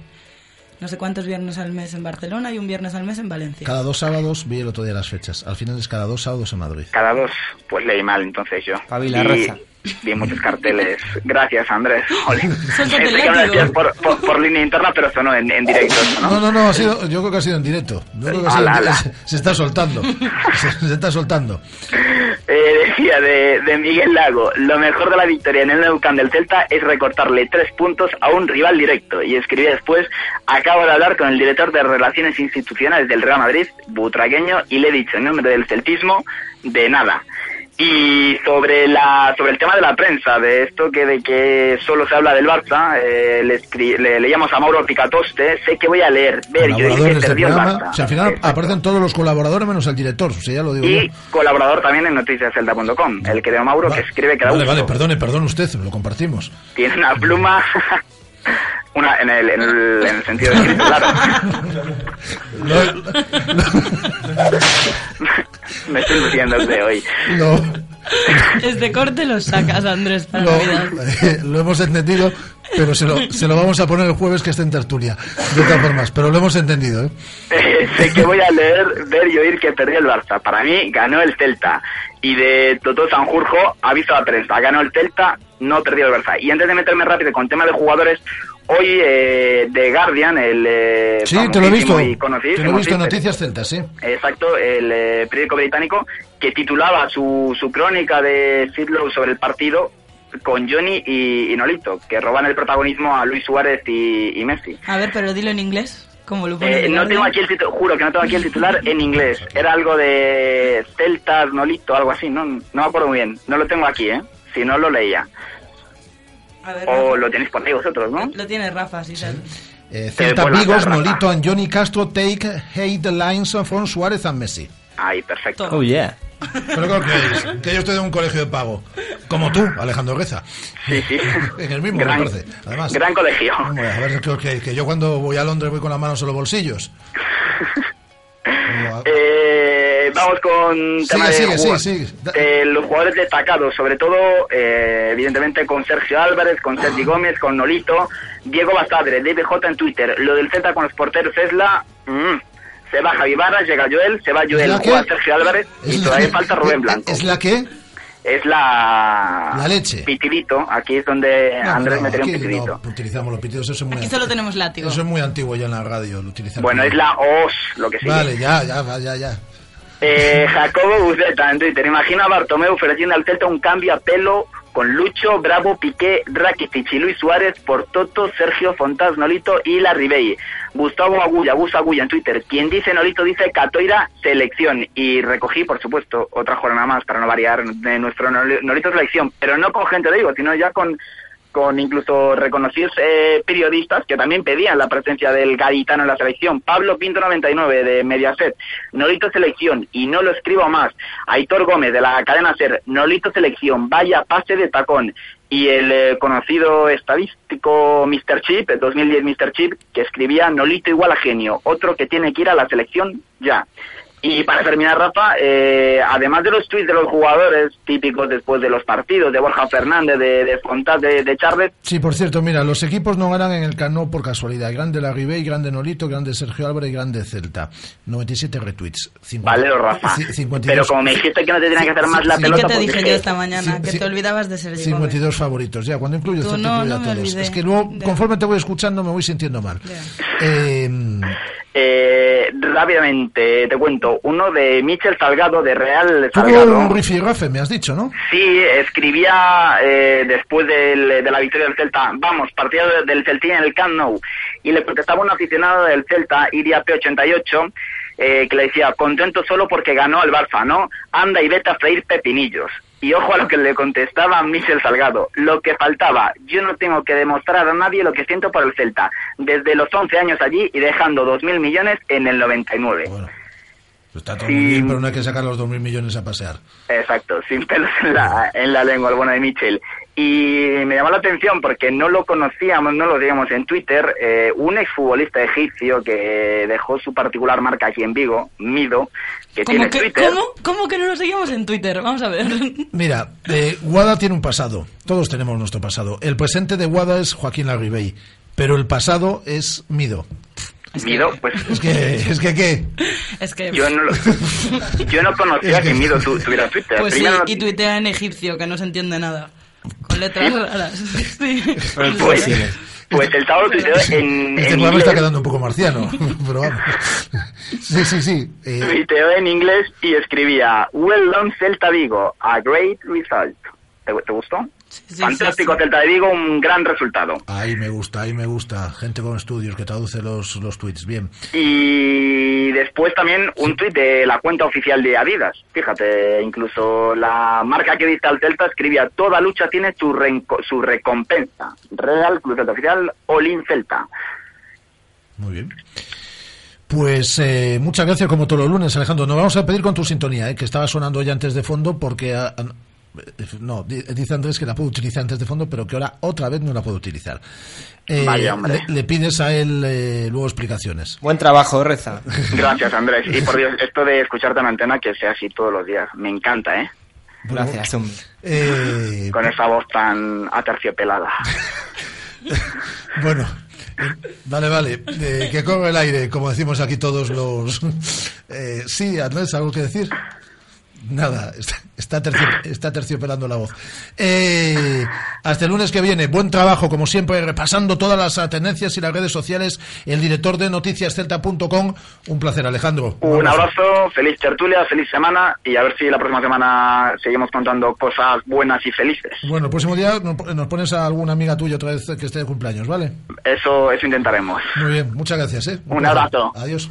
No sé cuántos viernes al mes en Barcelona y un viernes al mes en Valencia. Cada dos sábados vi el otro día las fechas. Al final es cada dos sábados en Madrid. Cada dos, pues leí mal entonces yo. Pabila, Y reza. Vi muchos carteles. Gracias, Andrés. Por, por, por línea interna, pero sonó en, en directo, ¿no? No, no, no, ha sido, yo creo que ha sido en directo. Yo creo que ha sido en Ala, directo. ala. Se, se está soltando. Se, se está soltando. Eh, decía de, de Miguel Lago, lo mejor de la victoria en el Nou Camp del Celta es recortarle tres puntos a un rival directo. Y escribía después, acabo de hablar con el director de Relaciones Institucionales del Real Madrid, butragueño, y le he dicho en nombre del celtismo, de nada. Y sobre la sobre el tema de la prensa, de esto que de que solo se habla del Barça, eh, le, escri- le leíamos a Mauro Picatoste, sé que voy a leer, ver, yo dije que del perdió el. Barça. O sea, al final aparecen todos los colaboradores menos el director. O sea, ya lo digo Y yo. colaborador también en noticiascelta.com, el que de Mauro que escribe que da Vale, vale, perdone, perdone usted, lo compartimos. tiene una pluma una en el, en el, en el sentido de claro. Me estoy luciendo de hoy. No, Este corte lo sacas, Andrés, para eh, lo hemos entendido, pero se lo, se lo vamos a poner el jueves que esté en tertulia. De todas formas, pero lo hemos entendido, ¿eh? Eh, sé que voy a leer, ver y oír que perdió el Barça. Para mí ganó el Celta. Y de Totó Sanjurjo, aviso a la prensa, ganó el Celta, no perdió el Barça. Y antes de meterme rápido con tema de jugadores, hoy eh, The Guardian, el eh, Sí, te lo he visto. y Te lo he visto en Noticias Celtas, sí. Exacto, el eh, periódico británico que titulaba su, su crónica de Sidlow sobre el partido con Johnny y, y Nolito, que roban el protagonismo a Luis Suárez y, y Messi. A ver, pero dilo en inglés, como lo Eh, no tengo aquí el titular, juro que no tengo aquí el titular en inglés. Era algo de Celtas, Nolito, algo así, no, no me acuerdo muy bien. No lo tengo aquí, ¿eh? Si no, lo leía. A ver, O Rafa. lo tenéis por ahí vosotros, ¿no? Lo tiene Rafa, sí, sale. Eh, Celta pues Vigos. Nolito and Johnny Castro take hate the lines from Suárez and Messi. Ahí, perfecto. Oh, yeah. Pero ¿qué creéis? Que yo estoy en un colegio de pago. Como tú, Alejandro Reza. Sí, sí. En el mismo, Gran- me parece. Además. Gran colegio. Hombre, a ver, que, que- que yo cuando voy a Londres voy con las manos en los bolsillos. Eh, vamos con Sigue, tema de sigue, jugador- de los jugadores destacados, sobre todo, eh, evidentemente, con Sergio Álvarez, con Sergi Gómez, con Nolito, Diego Basadre, DBJ en Twitter, lo del Celta con los porteros es la... mm, se va Javi Barra, llega Joel, se va Joel, qué? juega Sergio Álvarez y ¿Es la todavía qué? falta Rubén Blanco. ¿Es la que? es la... La leche. Pitirito, aquí es donde No, Andrés no, metería un aquí pitirito. no utilizamos los pitidos, eso es muy Aquí antiguo. solo tenemos látigo. Eso es muy antiguo ya en la radio, lo utilizamos. Bueno, es la OS, lo que sigue. Vale, ya, ya, ya, ya. Eh, Jacobo Buceta en Twitter. Imagino a Bartomeu ofreciendo al Celta un cambio a pelo con Lucho, Bravo, Piqué, Rakitic y Luis Suárez por Toto, Sergio Fontás, Nolito y la Ribey. Gustavo Agulla, Gus Agulla en Twitter. Quien dice Nolito dice Catoira selección. Y recogí, por supuesto, otra jornada más para no variar de nuestro Noli- Nolito selección. Pero no con gente de digo, sino ya con con incluso reconocidos eh, periodistas que también pedían la presencia del gaditano en la selección. Pablo Pinto 99 de Mediaset, Nolito Selección, y no lo escribo más. Aitor Gómez de la cadena SER, Nolito Selección, vaya pase de tacón. Y el eh, conocido estadístico Mr. Chip, el 2010 Mr. Chip, que escribía Nolito igual a genio, otro que tiene que ir a la selección ya. Y para terminar, Rafa, eh, además de los tweets de los jugadores típicos después de los partidos, de Borja Fernández, de, de Fontás, de, de Charles, Sí, por cierto, mira, los equipos no ganan en el Cano por casualidad. Grande la Ribey, grande Nolito, grande Sergio Álvarez, grande Celta. 97 retweets. 50 Vale, Rafa. ci- 52 Pero como me dijiste que no te tenía que hacer más la ¿Y pelota, qué te dije dije- yo esta mañana? Que te olvidabas de ser 52 favoritos, ya, cuando incluyo Tú Celta, no, incluyo no a todos. Es que luego, conforme te voy escuchando, me voy sintiendo mal. Eh, Eh, rápidamente te cuento. Uno de Michel Salgado, de Real tuvo Salgado. un rifirrafe, me has dicho, ¿no? Sí, escribía eh, después del- de la victoria del Celta, vamos, partido del Celtín en el Camp Nou, y le protestaba un aficionado del Celta, Iria P88, eh, que le decía, contento solo porque ganó al Barça, ¿no? Anda y vete a freír pepinillos. Y ojo a lo que le contestaba Michel Salgado, lo que faltaba, yo no tengo que demostrar a nadie lo que siento por el Celta, desde los 11 años allí y dejando 2.000 millones en el 99. Está todo muy bien, pero no hay que sacar los 2.000 millones a pasear. Exacto, sin pelos en la, en la lengua, el bueno de Mitchell. Y me llamó la atención porque no lo conocíamos, no lo digamos en Twitter, eh, un exfutbolista egipcio que dejó su particular marca aquí en Vigo, Mido, que ¿Cómo tiene que, Twitter. ¿cómo, ¿Cómo que no lo seguimos en Twitter? Vamos a ver. Mira, eh, Guada tiene un pasado. Todos tenemos nuestro pasado. El presente de Guada es Joaquín Larribey, pero el pasado es Mido. Mido, pues Es que, es que, ¿qué? Es que... yo no, lo- yo no conocía que Mido tu- tuviera Twitter. Pues sí, Primero- y tuitea en egipcio, que no se entiende nada. Con letras raras. Sí. pues, pues el sábado tuiteó en, Este en programa inglés. está quedando un poco marciano, pero vamos. Sí, sí, sí. eh, Tuiteó en inglés y escribía Well done Celta Vigo, a great result. ¿Te, te gustó? Fantástico Celta de Vigo, un gran resultado. ahí me gusta, ahí me gusta. Gente con estudios que traduce los, los tweets. Bien. Y después también un tuit de la cuenta oficial de Adidas. Fíjate, incluso la marca que dicta al Celta escribía toda lucha tiene su, renco- su recompensa. Real Club Celta Oficial, Olin Celta. Muy bien. Pues eh, muchas gracias como todos los lunes, Alejandro. Nos vamos a pedir con tu sintonía, eh, que estaba sonando ya antes de fondo porque... ah, ah, no, di- dice Andrés que la puedo utilizar antes de fondo, pero que ahora otra vez no la puedo utilizar. Eh, Vaya, hombre. le, le pides a él eh, luego explicaciones. Buen trabajo, Reza. Gracias, Andrés. Y por Dios, esto de escucharte en antena que sea así todos los días. Me encanta, ¿eh? Gracias, hombre. Eh, Con esa voz tan aterciopelada. Bueno, eh, vale, vale. eh, que corre el aire, como decimos aquí todos los... Eh, sí, Andrés, ¿algo que decir? Nada, está, está, tercio- está terciopelando la voz. Eh, hasta el lunes que viene, buen trabajo, como siempre, repasando todas las tendencias y las redes sociales. El director de noticiascelta.com. Un placer, Alejandro. Un abrazo, feliz tertulia, feliz semana y a ver si la próxima semana seguimos contando cosas buenas y felices. Bueno, el próximo día nos pones a alguna amiga tuya otra vez que esté de cumpleaños, ¿vale? Eso, eso intentaremos. Muy bien, muchas gracias, ¿eh? Un abrazo. Adiós.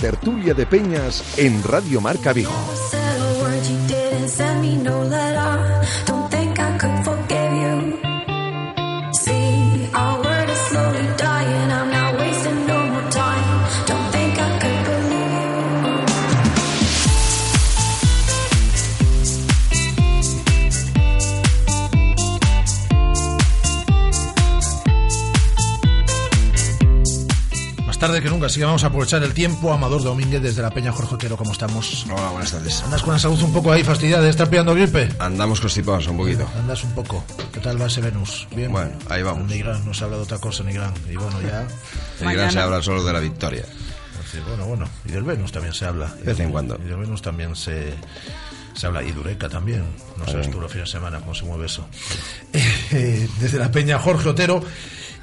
Tertulia de Peñas en Radio Marca Vigo. Tarde que nunca, así que vamos a aprovechar el tiempo. Amador Domínguez desde la Peña Jorge Otero, ¿cómo estamos? Hola, buenas tardes. ¿Andas con la salud un poco ahí fastidiada de estar pillando gripe? Andamos constipados un poquito. Andas un poco. ¿Qué tal va ese Venus? Bien. Bueno, ahí vamos. Nigrán, no se habla de otra cosa, Nigrán. Y bueno, ya. En Irán se habla solo de la victoria. Bueno, bueno. Y del Venus también se habla. De vez en cuando. Y del Venus también se, se habla. Y Dureca también. No sabes tú los fines de semana cómo se mueve eso. Eh, desde la Peña Jorge Otero.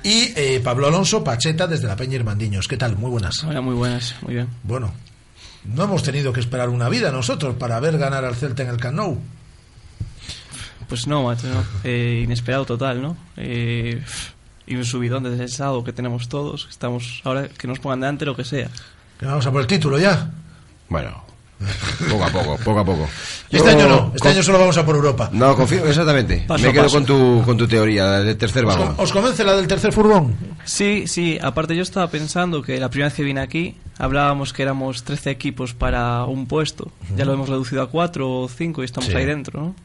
Y eh, Pablo Alonso Pacheta desde la Peña Irmandiños. ¿Qué tal? Muy buenas. Hola, muy buenas, muy bien. Bueno, no hemos tenido que esperar una vida nosotros para ver ganar al Celta en el Camp Nou. Pues no, macho, no. Eh, inesperado total, ¿no? Eh, y un subidón desde el sábado que tenemos todos. Estamos ahora que nos pongan delante lo que sea. Que vamos a por el título ya. Bueno, poco a poco, poco a poco. Este año no, este con- año solo vamos a por Europa. No, confío, exactamente. Paso Me quedo paso. con tu, con tu teoría, la del tercer ¿Os, vagón. os convence la del tercer furgón? Sí, sí. Aparte yo estaba pensando que la primera vez que vine aquí hablábamos que éramos 13 equipos para un puesto. Ya lo hemos reducido a 4 o 5 y estamos Sí. ahí dentro, ¿no?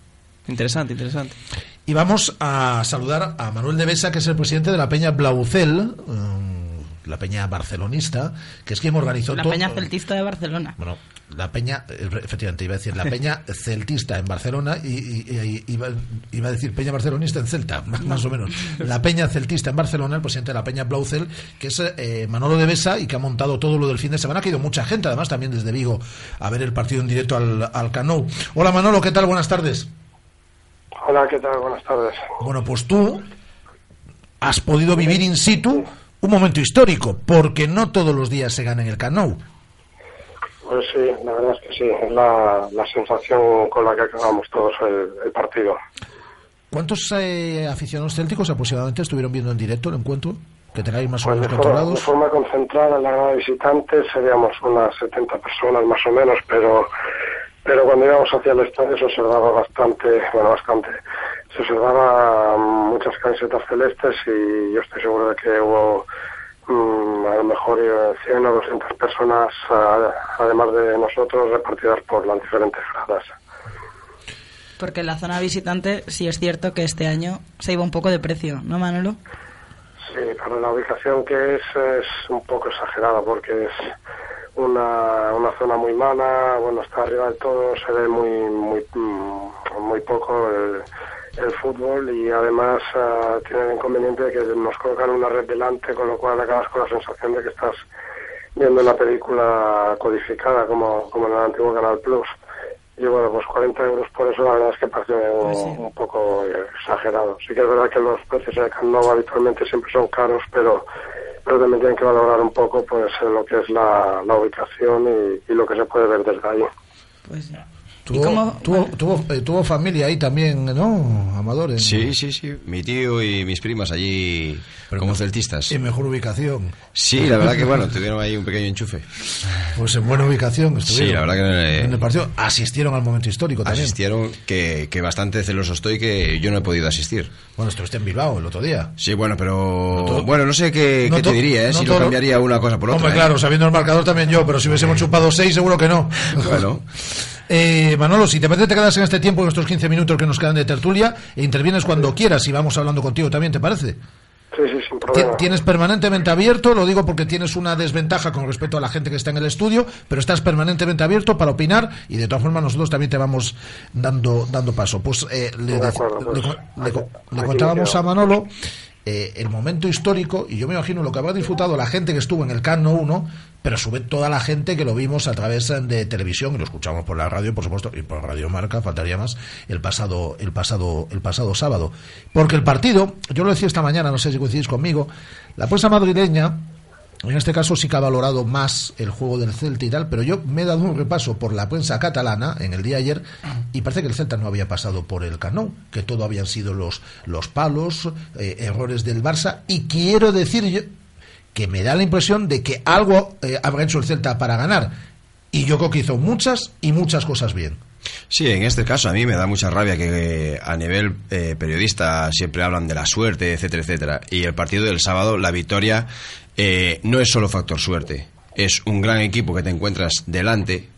Interesante, interesante. Y vamos a saludar a Manuel de Besa, que es el presidente de la Peña Blaucel, mm, la Peña barcelonista, que es quien organizó La todo. Peña Celtista de Barcelona. Bueno, la Peña, eh, efectivamente, iba a decir la Peña Celtista en Barcelona y, y- y- iba, iba a decir Peña Barcelonista en Celta, más, o menos. La Peña Celtista en Barcelona, el presidente de la Peña Blaucel, que es eh, Manolo de Besa y que ha montado todo lo del fin de semana, que ha ido mucha gente, además también desde Vigo, a ver el partido en directo al, al Cano. Hola Manolo, ¿qué tal? Buenas tardes. Hola, ¿qué tal? Buenas tardes. Bueno, pues tú has podido vivir in situ un momento histórico, porque no todos los días se gana en el Camp Nou. Pues sí, la verdad es que sí, es la, la sensación con la que acabamos todos el, el partido. ¿Cuántos eh, aficionados célticos aproximadamente estuvieron viendo en directo el encuentro? Que tengáis más o Pues de, menos de controlados. forma concentrada en la grada de visitantes seríamos unas 70 personas más o menos, pero pero cuando íbamos hacia el estadio se observaba bastante, bueno, bastante, se observaba muchas camisetas celestes y yo estoy seguro de que hubo mm, a lo mejor eh, 100 o 200 personas, ah, además de nosotros, repartidas por las diferentes gradas. Porque en la zona visitante sí es cierto que este año se iba un poco de precio, ¿no, Manolo? Sí, para la ubicación que es es un poco exagerada porque es una, una zona muy mala, bueno, está arriba del todo, se ve muy muy mm, muy poco el, el fútbol y además ah, tiene el inconveniente de que nos colocan una red delante, con lo cual acabas con la sensación de que estás viendo una película codificada como, como en el antiguo Canal Plus. Y bueno, pues 40 euros por eso la verdad es que parece un, un poco exagerado. Sí que es verdad que los precios de Nou habitualmente siempre son caros, pero pero también tienen que valorar un poco pues lo que es la, la ubicación y, lo que se puede ver desde ahí. Tuvo, tuvo, tuvo, eh, tuvo familia ahí también, ¿no, Amador? En- Sí, sí, sí. Mi tío y mis primas allí como celtistas. En mejor ubicación. Sí, la verdad que bueno, tuvieron ahí un pequeño enchufe. Pues en buena ubicación estuvieron. Sí, la verdad que eh, En el partido asistieron al momento histórico también. asistieron, que, que bastante celoso estoy que yo no he podido asistir. Bueno, estuviste en Bilbao el otro día. Sí, bueno, pero... todo- bueno, no sé qué, no qué te diría, ¿eh? no si todo- lo cambiaría una cosa por otra. Hombre, ¿eh? claro, sabiendo el marcador también yo, pero si hubiésemos chupado seis, seguro que no. Bueno. Eh, Manolo, si te parece, te quedas en este tiempo, en estos 15 minutos que nos quedan de tertulia, e intervienes cuando quieras y vamos hablando contigo también, ¿te parece? Sí, sí, sin problema. Tienes permanentemente abierto, lo digo porque tienes una desventaja con respecto a la gente que está en el estudio, pero estás permanentemente abierto para opinar y de todas formas nosotros también te vamos dando dando paso. Pues eh, le, acuerdo, pues, le aquí contábamos a. Manolo eh, el momento histórico y yo me imagino lo que habrá disfrutado la gente que estuvo en el Camp Nou 1, pero a su vez toda la gente que lo vimos a través de televisión y lo escuchamos por la radio, por supuesto, y por Radio Marca, faltaría más, el pasado el pasado el pasado sábado, porque el partido, yo lo decía esta mañana, no sé si coincidís conmigo, la prensa madrileña en este caso sí que ha valorado más el juego del Celta y tal, pero yo me he dado un repaso por la prensa catalana en el día de ayer y parece que el Celta no había pasado por el Nou, que todo habían sido los, los palos, eh, errores del Barça y quiero decir yo que me da la impresión de que algo eh, habrá hecho el Celta para ganar y yo creo que hizo muchas y muchas cosas bien. Sí, en este caso a mí me da mucha rabia que eh, a nivel eh, periodista siempre hablan de la suerte, etcétera, etcétera. Y el partido del sábado, la victoria, eh, no es solo factor suerte. Es un gran equipo que te encuentras delante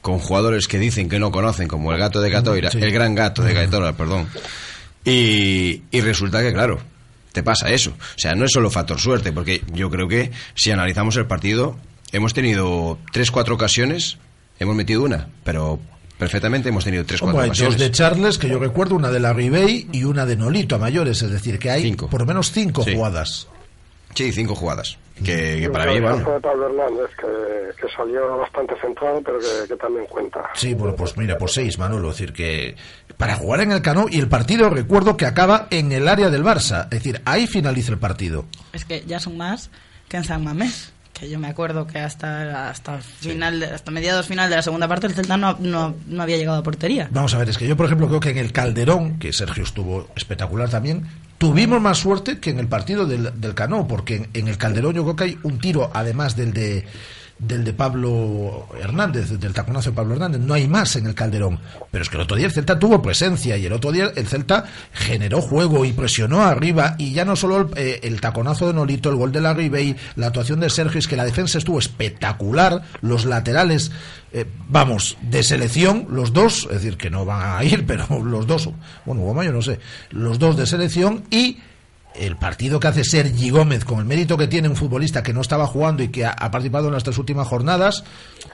con jugadores que dicen que no conocen, como el gato de Catoira, Sí. el gran gato de Catoira, perdón. Y, y resulta que, claro, te pasa eso. O sea, no es solo factor suerte, porque yo creo que si analizamos el partido, hemos tenido tres, cuatro ocasiones, hemos metido una, pero perfectamente hemos tenido tres, cuatro hay dos ocasiones. de Charles, que yo recuerdo, una de la Ribey y una de Nolito a mayores, es decir, que hay por lo menos cinco Sí. jugadas. Sí, cinco jugadas. Que, que para mí, caso bueno, de Pablo Hernández, que, que salió bastante centrado, pero que, que también cuenta. Sí, bueno, pues mira, por seis, Manolo. Es decir, que para jugar en el Cano y el partido, recuerdo que acaba en el área del Barça. Es decir, ahí finaliza el partido. Es que ya son más que en San Mamés. Que yo me acuerdo que hasta hasta final de- hasta mediados final de la segunda parte el Celta no, no, no había llegado a portería. Vamos a ver, es que yo, por ejemplo, creo que en el Calderón, que Sergio estuvo espectacular también, tuvimos más suerte que en el partido del, del Cano, porque en, el Calderón yo creo que hay un tiro, además del de del de Pablo Hernández, del taconazo de Pablo Hernández, no hay más en el Calderón. Pero es que el otro día el Celta tuvo presencia y el otro día el Celta generó juego y presionó arriba y ya no solo el, eh, el taconazo de Nolito, el gol de la Ribey, la actuación de Sergio, es que la defensa estuvo espectacular, los laterales, eh, vamos, de selección, los dos, es decir, que no van a ir, pero los dos, bueno, Hugo Mayo no sé, los dos de selección y el partido que hace Sergi Gómez con el mérito que tiene un futbolista que no estaba jugando y que ha, ha participado en las tres últimas jornadas.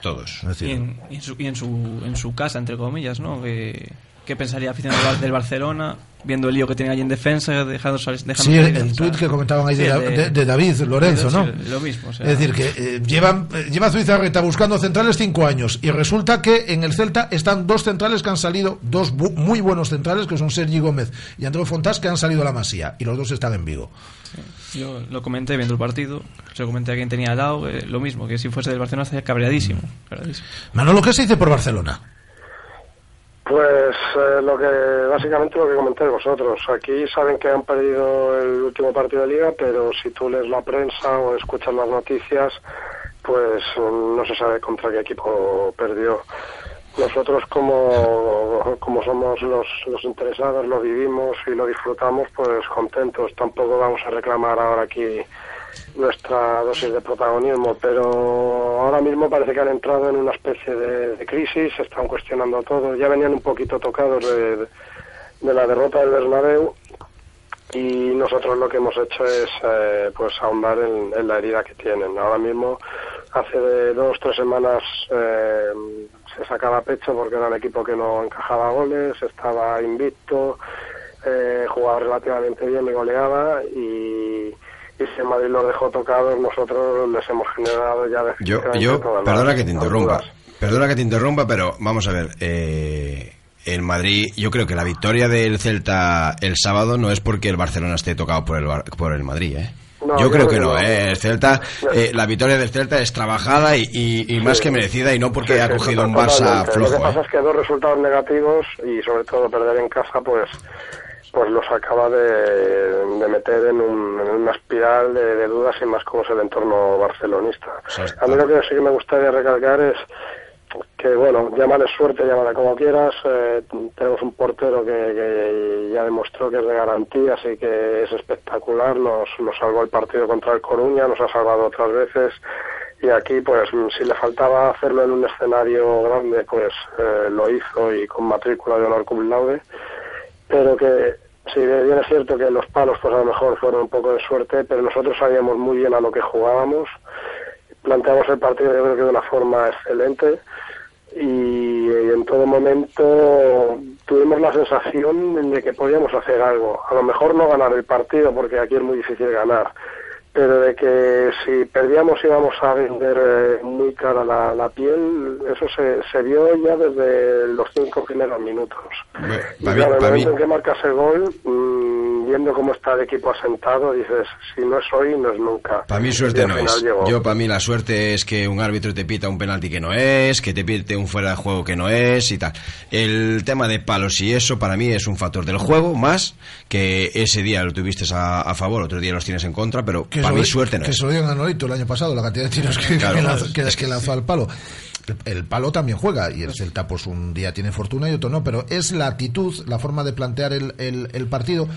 Todos. Es Y decir, en, y en su, y en su, en su casa, entre comillas, ¿no? Que, ¿Qué pensaría el aficionado del Bar- del Barcelona viendo el lío que tiene allí en defensa, dejando, dejando Sí, el sea, tuit que comentaban ahí de, sí, Da- de- de David Lorenzo, sí, ¿no? Lo mismo, o sea, es decir, que eh, llevan, eh, lleva Zubizarreta buscando centrales cinco años y resulta que en el Celta están dos centrales que han salido, dos bu- muy buenos centrales que son Sergi Gómez y Andreu Fontás que han salido a la Masía y los dos están en Vigo. Yo lo comenté viendo el partido, se lo comenté a quien tenía al lado, eh, lo mismo, que si fuese del Barcelona estaría cabreadísimo. cabreadísimo. Manolo, ¿qué se dice por Barcelona? Pues eh, lo que básicamente lo que comentáis vosotros. Aquí saben que han perdido el último partido de liga, pero si tú lees la prensa o escuchas las noticias, pues mm, no se sabe contra qué equipo perdió. Nosotros como, como somos los, los interesados, lo vivimos y lo disfrutamos, pues contentos. Tampoco vamos a reclamar ahora aquí nuestra dosis de protagonismo, pero ahora mismo parece que han entrado en una especie de, de crisis, están cuestionando todo, ya venían un poquito tocados de, de la derrota del Bernabéu y nosotros lo que hemos hecho es eh, pues ahondar en, en la herida que tienen. Ahora mismo, hace de dos tres semanas eh, se sacaba pecho porque era un equipo que no encajaba goles, estaba invicto, eh, jugaba relativamente bien y goleaba y, y si Madrid los dejó tocados, nosotros les hemos generado ya Yo, yo perdona que te interrumpa. dudas. Perdona que te interrumpa, pero vamos a ver. eh, el Madrid, yo creo que la victoria del Celta el sábado no es porque el Barcelona esté tocado por el, Bar- por el Madrid, ¿eh? No, yo yo creo creo que que no, no. ¿eh? El Celta, eh, la victoria del Celta es trabajada y, y- y más que merecida y no porque Sí, ha cogido un. Barça Lo flojo, que ¿eh? pasa es que dos resultados negativos y sobre todo perder en casa, pues pues los acaba de, de meter en, un- en una espiral de, de dudas y más como es el entorno barcelonista. A mí lo que sí que me gustaría recalcar es que, bueno, llámale suerte, llámale como quieras, eh, tenemos un portero que, que ya demostró que es de garantía, así que es espectacular, nos, nos salvó el partido contra el Coruña, nos ha salvado otras veces y aquí pues si le faltaba hacerlo en un escenario grande pues eh, lo hizo y con matrícula de honor cum laude pero que si bien es cierto que los palos pues a lo mejor fueron un poco de suerte pero nosotros sabíamos muy bien a lo que jugábamos. Planteamos el partido yo creo que de una forma excelente. Y, y en todo momento tuvimos la sensación de que podíamos hacer algo. A lo mejor no ganar el partido porque aquí es muy difícil ganar pero de que si perdíamos íbamos a vender eh, muy cara la, la piel, eso se, se vio ya desde los cinco primeros minutos. Y Pa' mí- claro, el pa' mí- momento en que marcas el gol, viendo cómo está el equipo asentado, dices, si no es hoy, no es nunca. Para mí suerte no es. llegó. Yo para mí la suerte es que un árbitro te pita un penalti que no es, que te pite un fuera de juego que no es y tal. El tema de palos y eso para mí es un factor del juego más que ese día lo tuviste a, a favor, otro día los tienes en contra, pero Que para mí suerte no que es. se lo dieron a el año pasado, la cantidad de tiros que, Claro, que lanzó, que- que lanzó al palo. El, el palo también juega y el Celta pues un día tiene fortuna y otro no, pero es la actitud, la forma de plantear el, el- el partido.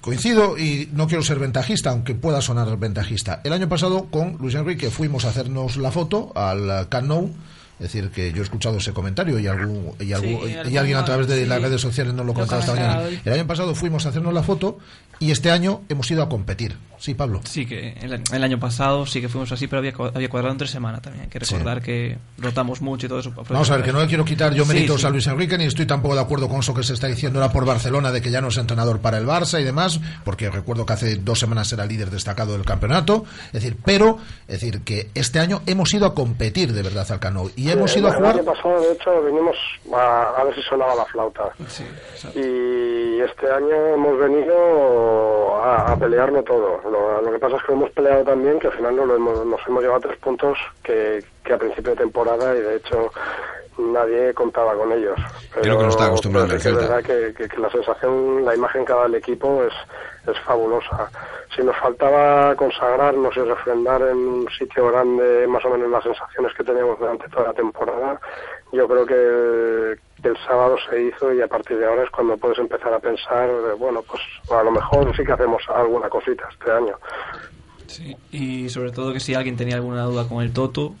Coincido y no quiero ser ventajista, aunque pueda sonar ventajista. El año pasado con Luis Enrique fuimos a hacernos la foto al Camp Nou Es decir, que yo he escuchado ese comentario y, algún, y, algún- Sí, y alguno, alguien a través de sí. las redes sociales nos lo comentaba esta mañana. hoy. El año pasado fuimos a hacernos la foto y este año hemos ido a competir. Sí, Pablo. Sí, que el, el año pasado sí que fuimos así, pero había, cua- había cuadrado en tres semanas también. Hay que Sí. recordar que rotamos mucho y todo eso. Vamos a ver, que no le quiero quitar yo Sí, méritos sí. a Luis Enrique, ni estoy tampoco de acuerdo con eso que se está diciendo ahora por Barcelona de que ya no es entrenador para el Barça y demás, porque recuerdo que hace dos semanas era líder destacado del campeonato. Es decir, pero, es decir, que este año hemos ido a competir de verdad al Cano y hemos Sí, ido a el jugar. año pasado, de hecho, vinimos a, a ver si sonaba la flauta. y este año hemos venido a, a pelearlo todo. Lo, lo que pasa es que hemos peleado también, que al final no lo hemos, nos hemos llevado a tres puntos que, que a principio de temporada y de hecho nadie contaba con ellos. Creo que no está acostumbrado pero es Celta. verdad que, que- que la sensación, la imagen que da el equipo es, es fabulosa. Si nos faltaba consagrarnos y refrendar en un sitio grande más o menos las sensaciones que teníamos durante toda la temporada, yo creo que, que el sábado se hizo y a partir de ahora es cuando puedes empezar a pensar, eh, bueno, pues a lo mejor sí que hacemos alguna cosita este año. Sí, y sobre todo que si alguien tenía alguna duda con el Toto,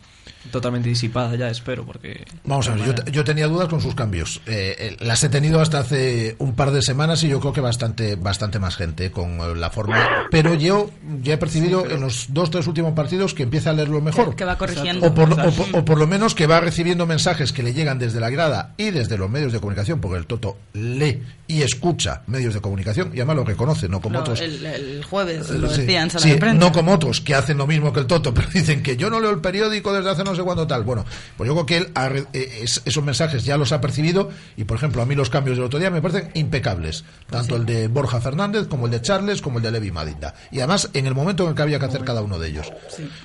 totalmente disipada ya, espero, porque... Vamos a ver, yo, yo tenía dudas con sus cambios. Eh, eh, las he tenido hasta hace un par de semanas y yo creo que bastante, bastante más gente con eh, la forma. Pero yo ya he percibido en los dos, tres últimos partidos que empieza a leerlo mejor. Que- va corrigiendo. O por, lo- o por- o por lo menos que va recibiendo mensajes que le llegan desde la grada y desde los medios de comunicación, porque el Toto lee y escucha medios de comunicación y además lo reconoce, no como Lo- otros. el, el jueves lo Sí, decía en sala sí, prensa. no como otros que hacen lo mismo que el Toto, pero dicen que yo no leo el periódico desde hace no sé cuándo tal. Bueno, pues yo creo que él ha eh, es- esos mensajes ya los ha percibido y, por ejemplo, a mí los cambios del otro día me parecen impecables. Tanto el de Borja Fernández como el de Charles como el de Levi Madinda. Y además en el momento en el que había que hacer cada uno de ellos.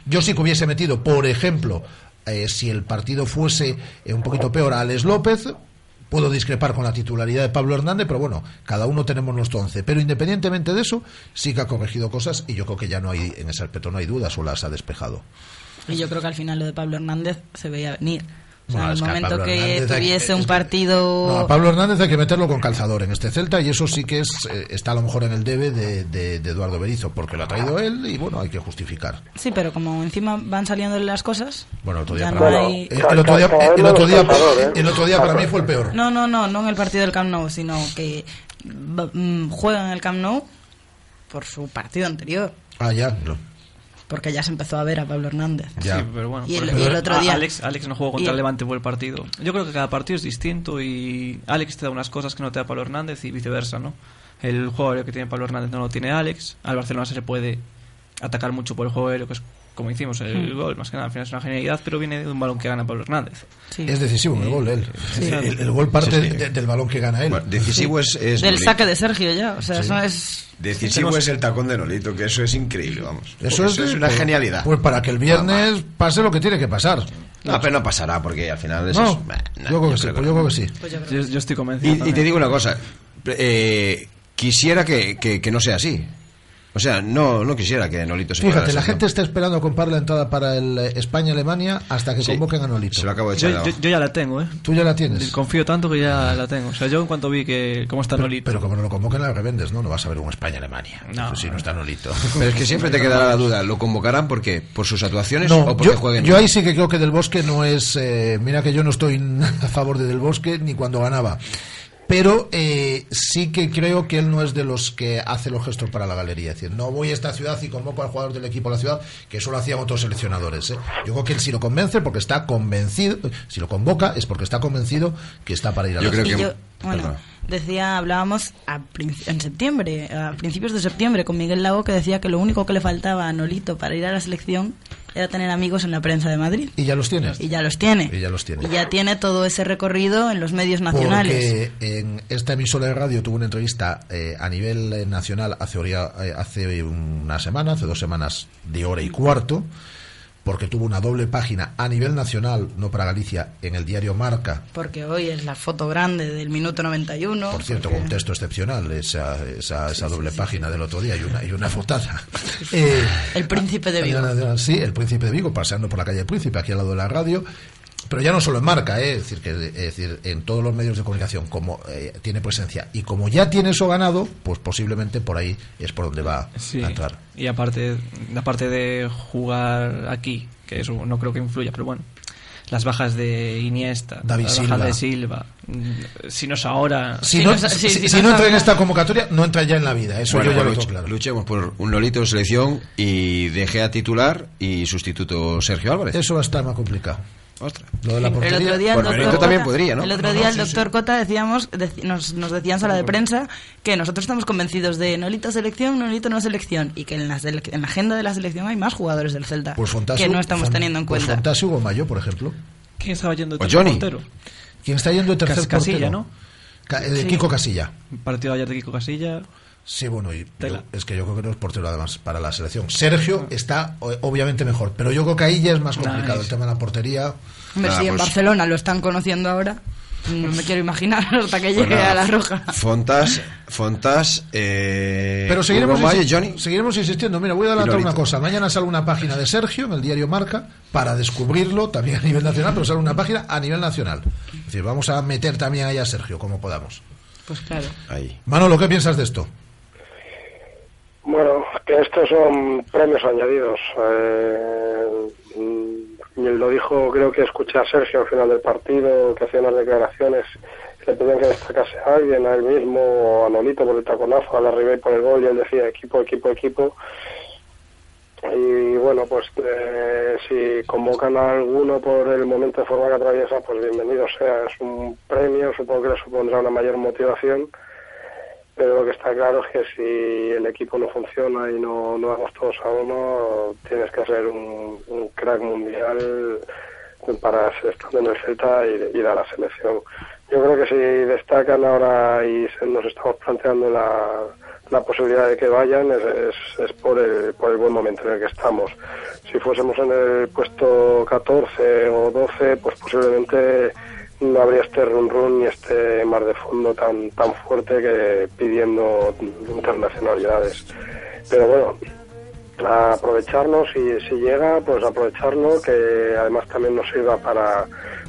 Yo sí que hubiese metido, por ejemplo, eh, si el partido fuese eh, un poquito peor a Alex López, Puedo discrepar con la titularidad de Pablo Hernández, pero bueno, cada uno tenemos nuestro once. Pero independientemente de eso, sí que ha corregido cosas y yo creo que ya no hay, en ese aspecto no hay dudas o las ha despejado. Y yo creo que al final lo de Pablo Hernández se veía venir. O sea, Bueno, en el momento Pablo que tuviese un partido... No, a Pablo Hernández hay que meterlo con calzador en este Celta y eso sí que es eh, está a lo mejor en el debe de, de- de Eduardo Berizo, porque lo ha traído él y bueno, hay que justificar. Sí, pero como encima van saliendo las cosas... Bueno, el otro día, para no mí- otro día, el otro día para mí fue el peor. No, no, no, no en el partido del Camp Nou, sino que mm, mm, juegan en el Camp Nou por su partido anterior. Ah, ya. no. Porque ya se empezó a ver a Pablo Hernández. Sí, pero bueno, y el, ejemplo, y el otro día... Alex, Alex no jugó contra el- el Levante por el partido. Yo creo que cada partido es distinto y Alex te da unas cosas que no te da Pablo Hernández y viceversa, ¿no? El juego aéreo que tiene Pablo Hernández no lo tiene Alex. Al Barcelona se le puede atacar mucho por el juego aéreo, que es como hicimos el Hmm. gol, más que nada. Al final es una genialidad, pero viene de un balón que gana Pablo Hernández. Es decisivo el gol, él. Sí. El, el gol parte Sí, sí. de- del balón que gana él. decisivo es, es Del Nolito. saque de Sergio ya, o sea, eso es... Decisivo Tenemos- es el tacón de Nolito, que eso es increíble, vamos. Eso es, una pues- genialidad. Pues para que el viernes pase lo que tiene que pasar. No, pero no pasará, porque al final es No, nah, yo creo que sí, pues yo creo que sí. Yo, yo estoy convencido. Y, y te digo una cosa, eh, quisiera que, que- que no sea así. O sea, no, no quisiera que Nolito se Fíjate, la gente está esperando a comprar la entrada para el eh, España-Alemania hasta que Sí. convoquen a Nolito. Se lo acabo de Yo, echar yo- yo ya la tengo, ¿eh? Tú ya la tienes. Confío tanto que ya la tengo. O sea, yo en cuanto vi que cómo está Nolito. Pero como no lo convoquen, la revendes, ¿no? No vas a ver un España-Alemania. No. si no está Nolito. Pero es que siempre te quedará la duda, ¿lo convocarán por qué? ¿Por sus actuaciones No, o porque yo, jueguen? yo ahí sí que creo que Del Bosque no es. eh, mira que yo no estoy a favor de Del Bosque ni cuando ganaba. Pero eh, sí que creo que él no es de los que hace los gestos para la galería. Es decir, no voy a esta ciudad y convoco al jugador del equipo a la ciudad, que eso lo hacían otros seleccionadores. ¿eh? Yo creo que él sí lo convence porque está convencido, si lo convoca es porque está convencido que está para ir a la ciudad. yo, bueno, decía, hablábamos a en septiembre, a principios de septiembre, con Miguel Lago, que decía que lo único que le faltaba a Nolito para ir a la selección era tener amigos en la prensa de Madrid. Y ya los tienes. Y ya los tiene. Y ya los tiene. Y ya tiene todo ese recorrido en los medios nacionales. Porque en esta emisora de radio tuvo una entrevista eh, a nivel eh, nacional hace, eh, hace una semana, hace dos semanas, de hora y cuarto, porque tuvo una doble página a nivel nacional, no para Galicia, en el diario Marca. Porque hoy es la foto grande del minuto 91. Por cierto, porque- con un texto excepcional, esa, esa, esa doble página del otro día y una, y una fotada. Eh, El príncipe de a Vigo. Sí, el príncipe de Vigo, paseando por la calle del Príncipe, aquí al lado de la radio. Pero ya no solo en marca, ¿eh? es, decir, que, es decir, en todos los medios de comunicación, como eh, tiene presencia y como ya tiene eso ganado, pues posiblemente por ahí es por donde va Sí. a entrar. Y aparte, aparte de jugar aquí, que eso no creo que influya, pero bueno. las bajas de Iniesta, David las Silva. bajas de Silva. Si no es ahora. Si, no, si- si no entra en esta convocatoria, no entra ya en la vida. Eso Bueno, yo ya pues lo luch- tengo claro. luchemos por un Lolito de selección y deje a titular y sustituto Sergio Álvarez. Eso va a estar más complicado. Ostras. Lo de la El otro día, el doctor Cota, también podría, ¿no? El otro No, día no, el sí, doctor Cota decíamos, deci- nos, nos decía en sala de prensa que nosotros estamos convencidos de Nolito selección, Nolito no selección y que en la, en la agenda de la selección hay más jugadores del Celta Pues Fontasio, que no estamos Fon- teniendo en pues cuenta. Fontasio o Mayo, por ejemplo. ¿Quién estaba yendo de O tercer Johnny. portero? ¿Quién está yendo de tercer Cas- Casilla, portero? ¿no? Ca- eh, de Sí. Kiko Casilla. Partido ayer de Kiko Casilla. Sí, bueno, y yo- es que yo creo que no es portero además para la selección. Sergio está obviamente mejor, pero yo creo que ahí ya es más complicado Nice. el tema de la portería. Hombre, si en pues- Barcelona lo están conociendo ahora, no me quiero imaginar hasta que Pues llegue nada, a la roja. Fontas, Fontas, eh, Pero seguiremos, Johnny. seguiremos insistiendo. Mira, voy a adelantar una cosa. Mañana sale una página de Sergio en el diario Marca para descubrirlo también a nivel nacional, pero sale una página a nivel nacional. Es decir, vamos a meter también ahí a Sergio como podamos. Pues claro. Ahí. Manolo, ¿qué piensas de esto? Bueno, que estos son premios añadidos. Eh, lo dijo, creo que escuché a Sergio al final del partido, que hacía unas declaraciones, le pedían que destacase a alguien, a él mismo, a Nolito por el taconazo, a la Ribey por el gol, y él decía equipo, equipo, equipo. Y bueno, pues eh, si convocan a alguno por el momento de forma que atraviesa, pues bienvenido sea. Es un premio, supongo que le supondrá una mayor motivación pero lo que está claro es que si el equipo no funciona y no, no vamos todos a uno, tienes que ser un, crack mundial para estando en el Celta y, ir a la selección. Yo creo que si destacan ahora y nos estamos planteando la, la posibilidad de que vayan es, es, es por, el, por el buen momento en el que estamos. Si fuésemos en el puesto 14 o 12, pues posiblemente no habría este run run ni este mar de fondo tan tan fuerte que pidiendo internacionalidades. Pero bueno, a aprovecharlo si, si llega, pues aprovecharlo, que además también nos sirva para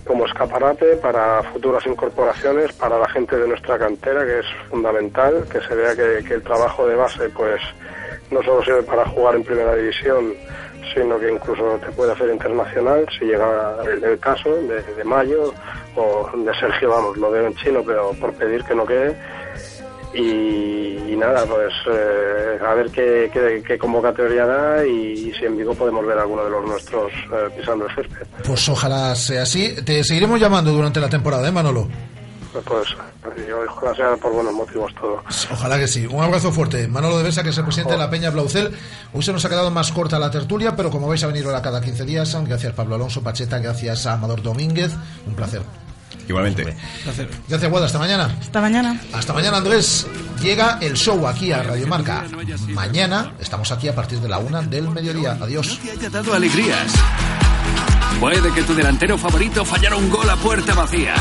como escaparate para futuras incorporaciones, para la gente de nuestra cantera, que es fundamental, que se vea que, que el trabajo de base pues no solo sirve para jugar en primera división, sino que incluso te puede hacer internacional si llega el, caso de, de Mayo o de Sergio, vamos, lo veo en chino, pero por pedir que no quede. Y, nada, pues eh, a ver qué, qué, qué convocatoria da y, si en Vigo podemos ver a alguno de los nuestros eh, pisando el césped. Pues ojalá sea así. Te seguiremos llamando durante la temporada, ¿eh, Manolo? Pues yo ojalá sea por buenos motivos todo. Ojalá que sí. Un abrazo fuerte. Manolo de Besa, que es el presidente de la Peña Blaucel. Hoy se nos ha quedado más corta la tertulia, pero como vais a venir ahora cada 15 días, gracias Pablo Alonso Pacheta, gracias a Amador Domínguez. Un placer. Igualmente. Gracias, Guada. Hasta mañana. Hasta mañana. Hasta mañana, Andrés. Llega el show aquí a Radio Marca. Mañana estamos aquí a partir de la una del mediodía. Adiós. haya dado alegrías. Puede que tu delantero favorito fallara un gol a puerta vacía.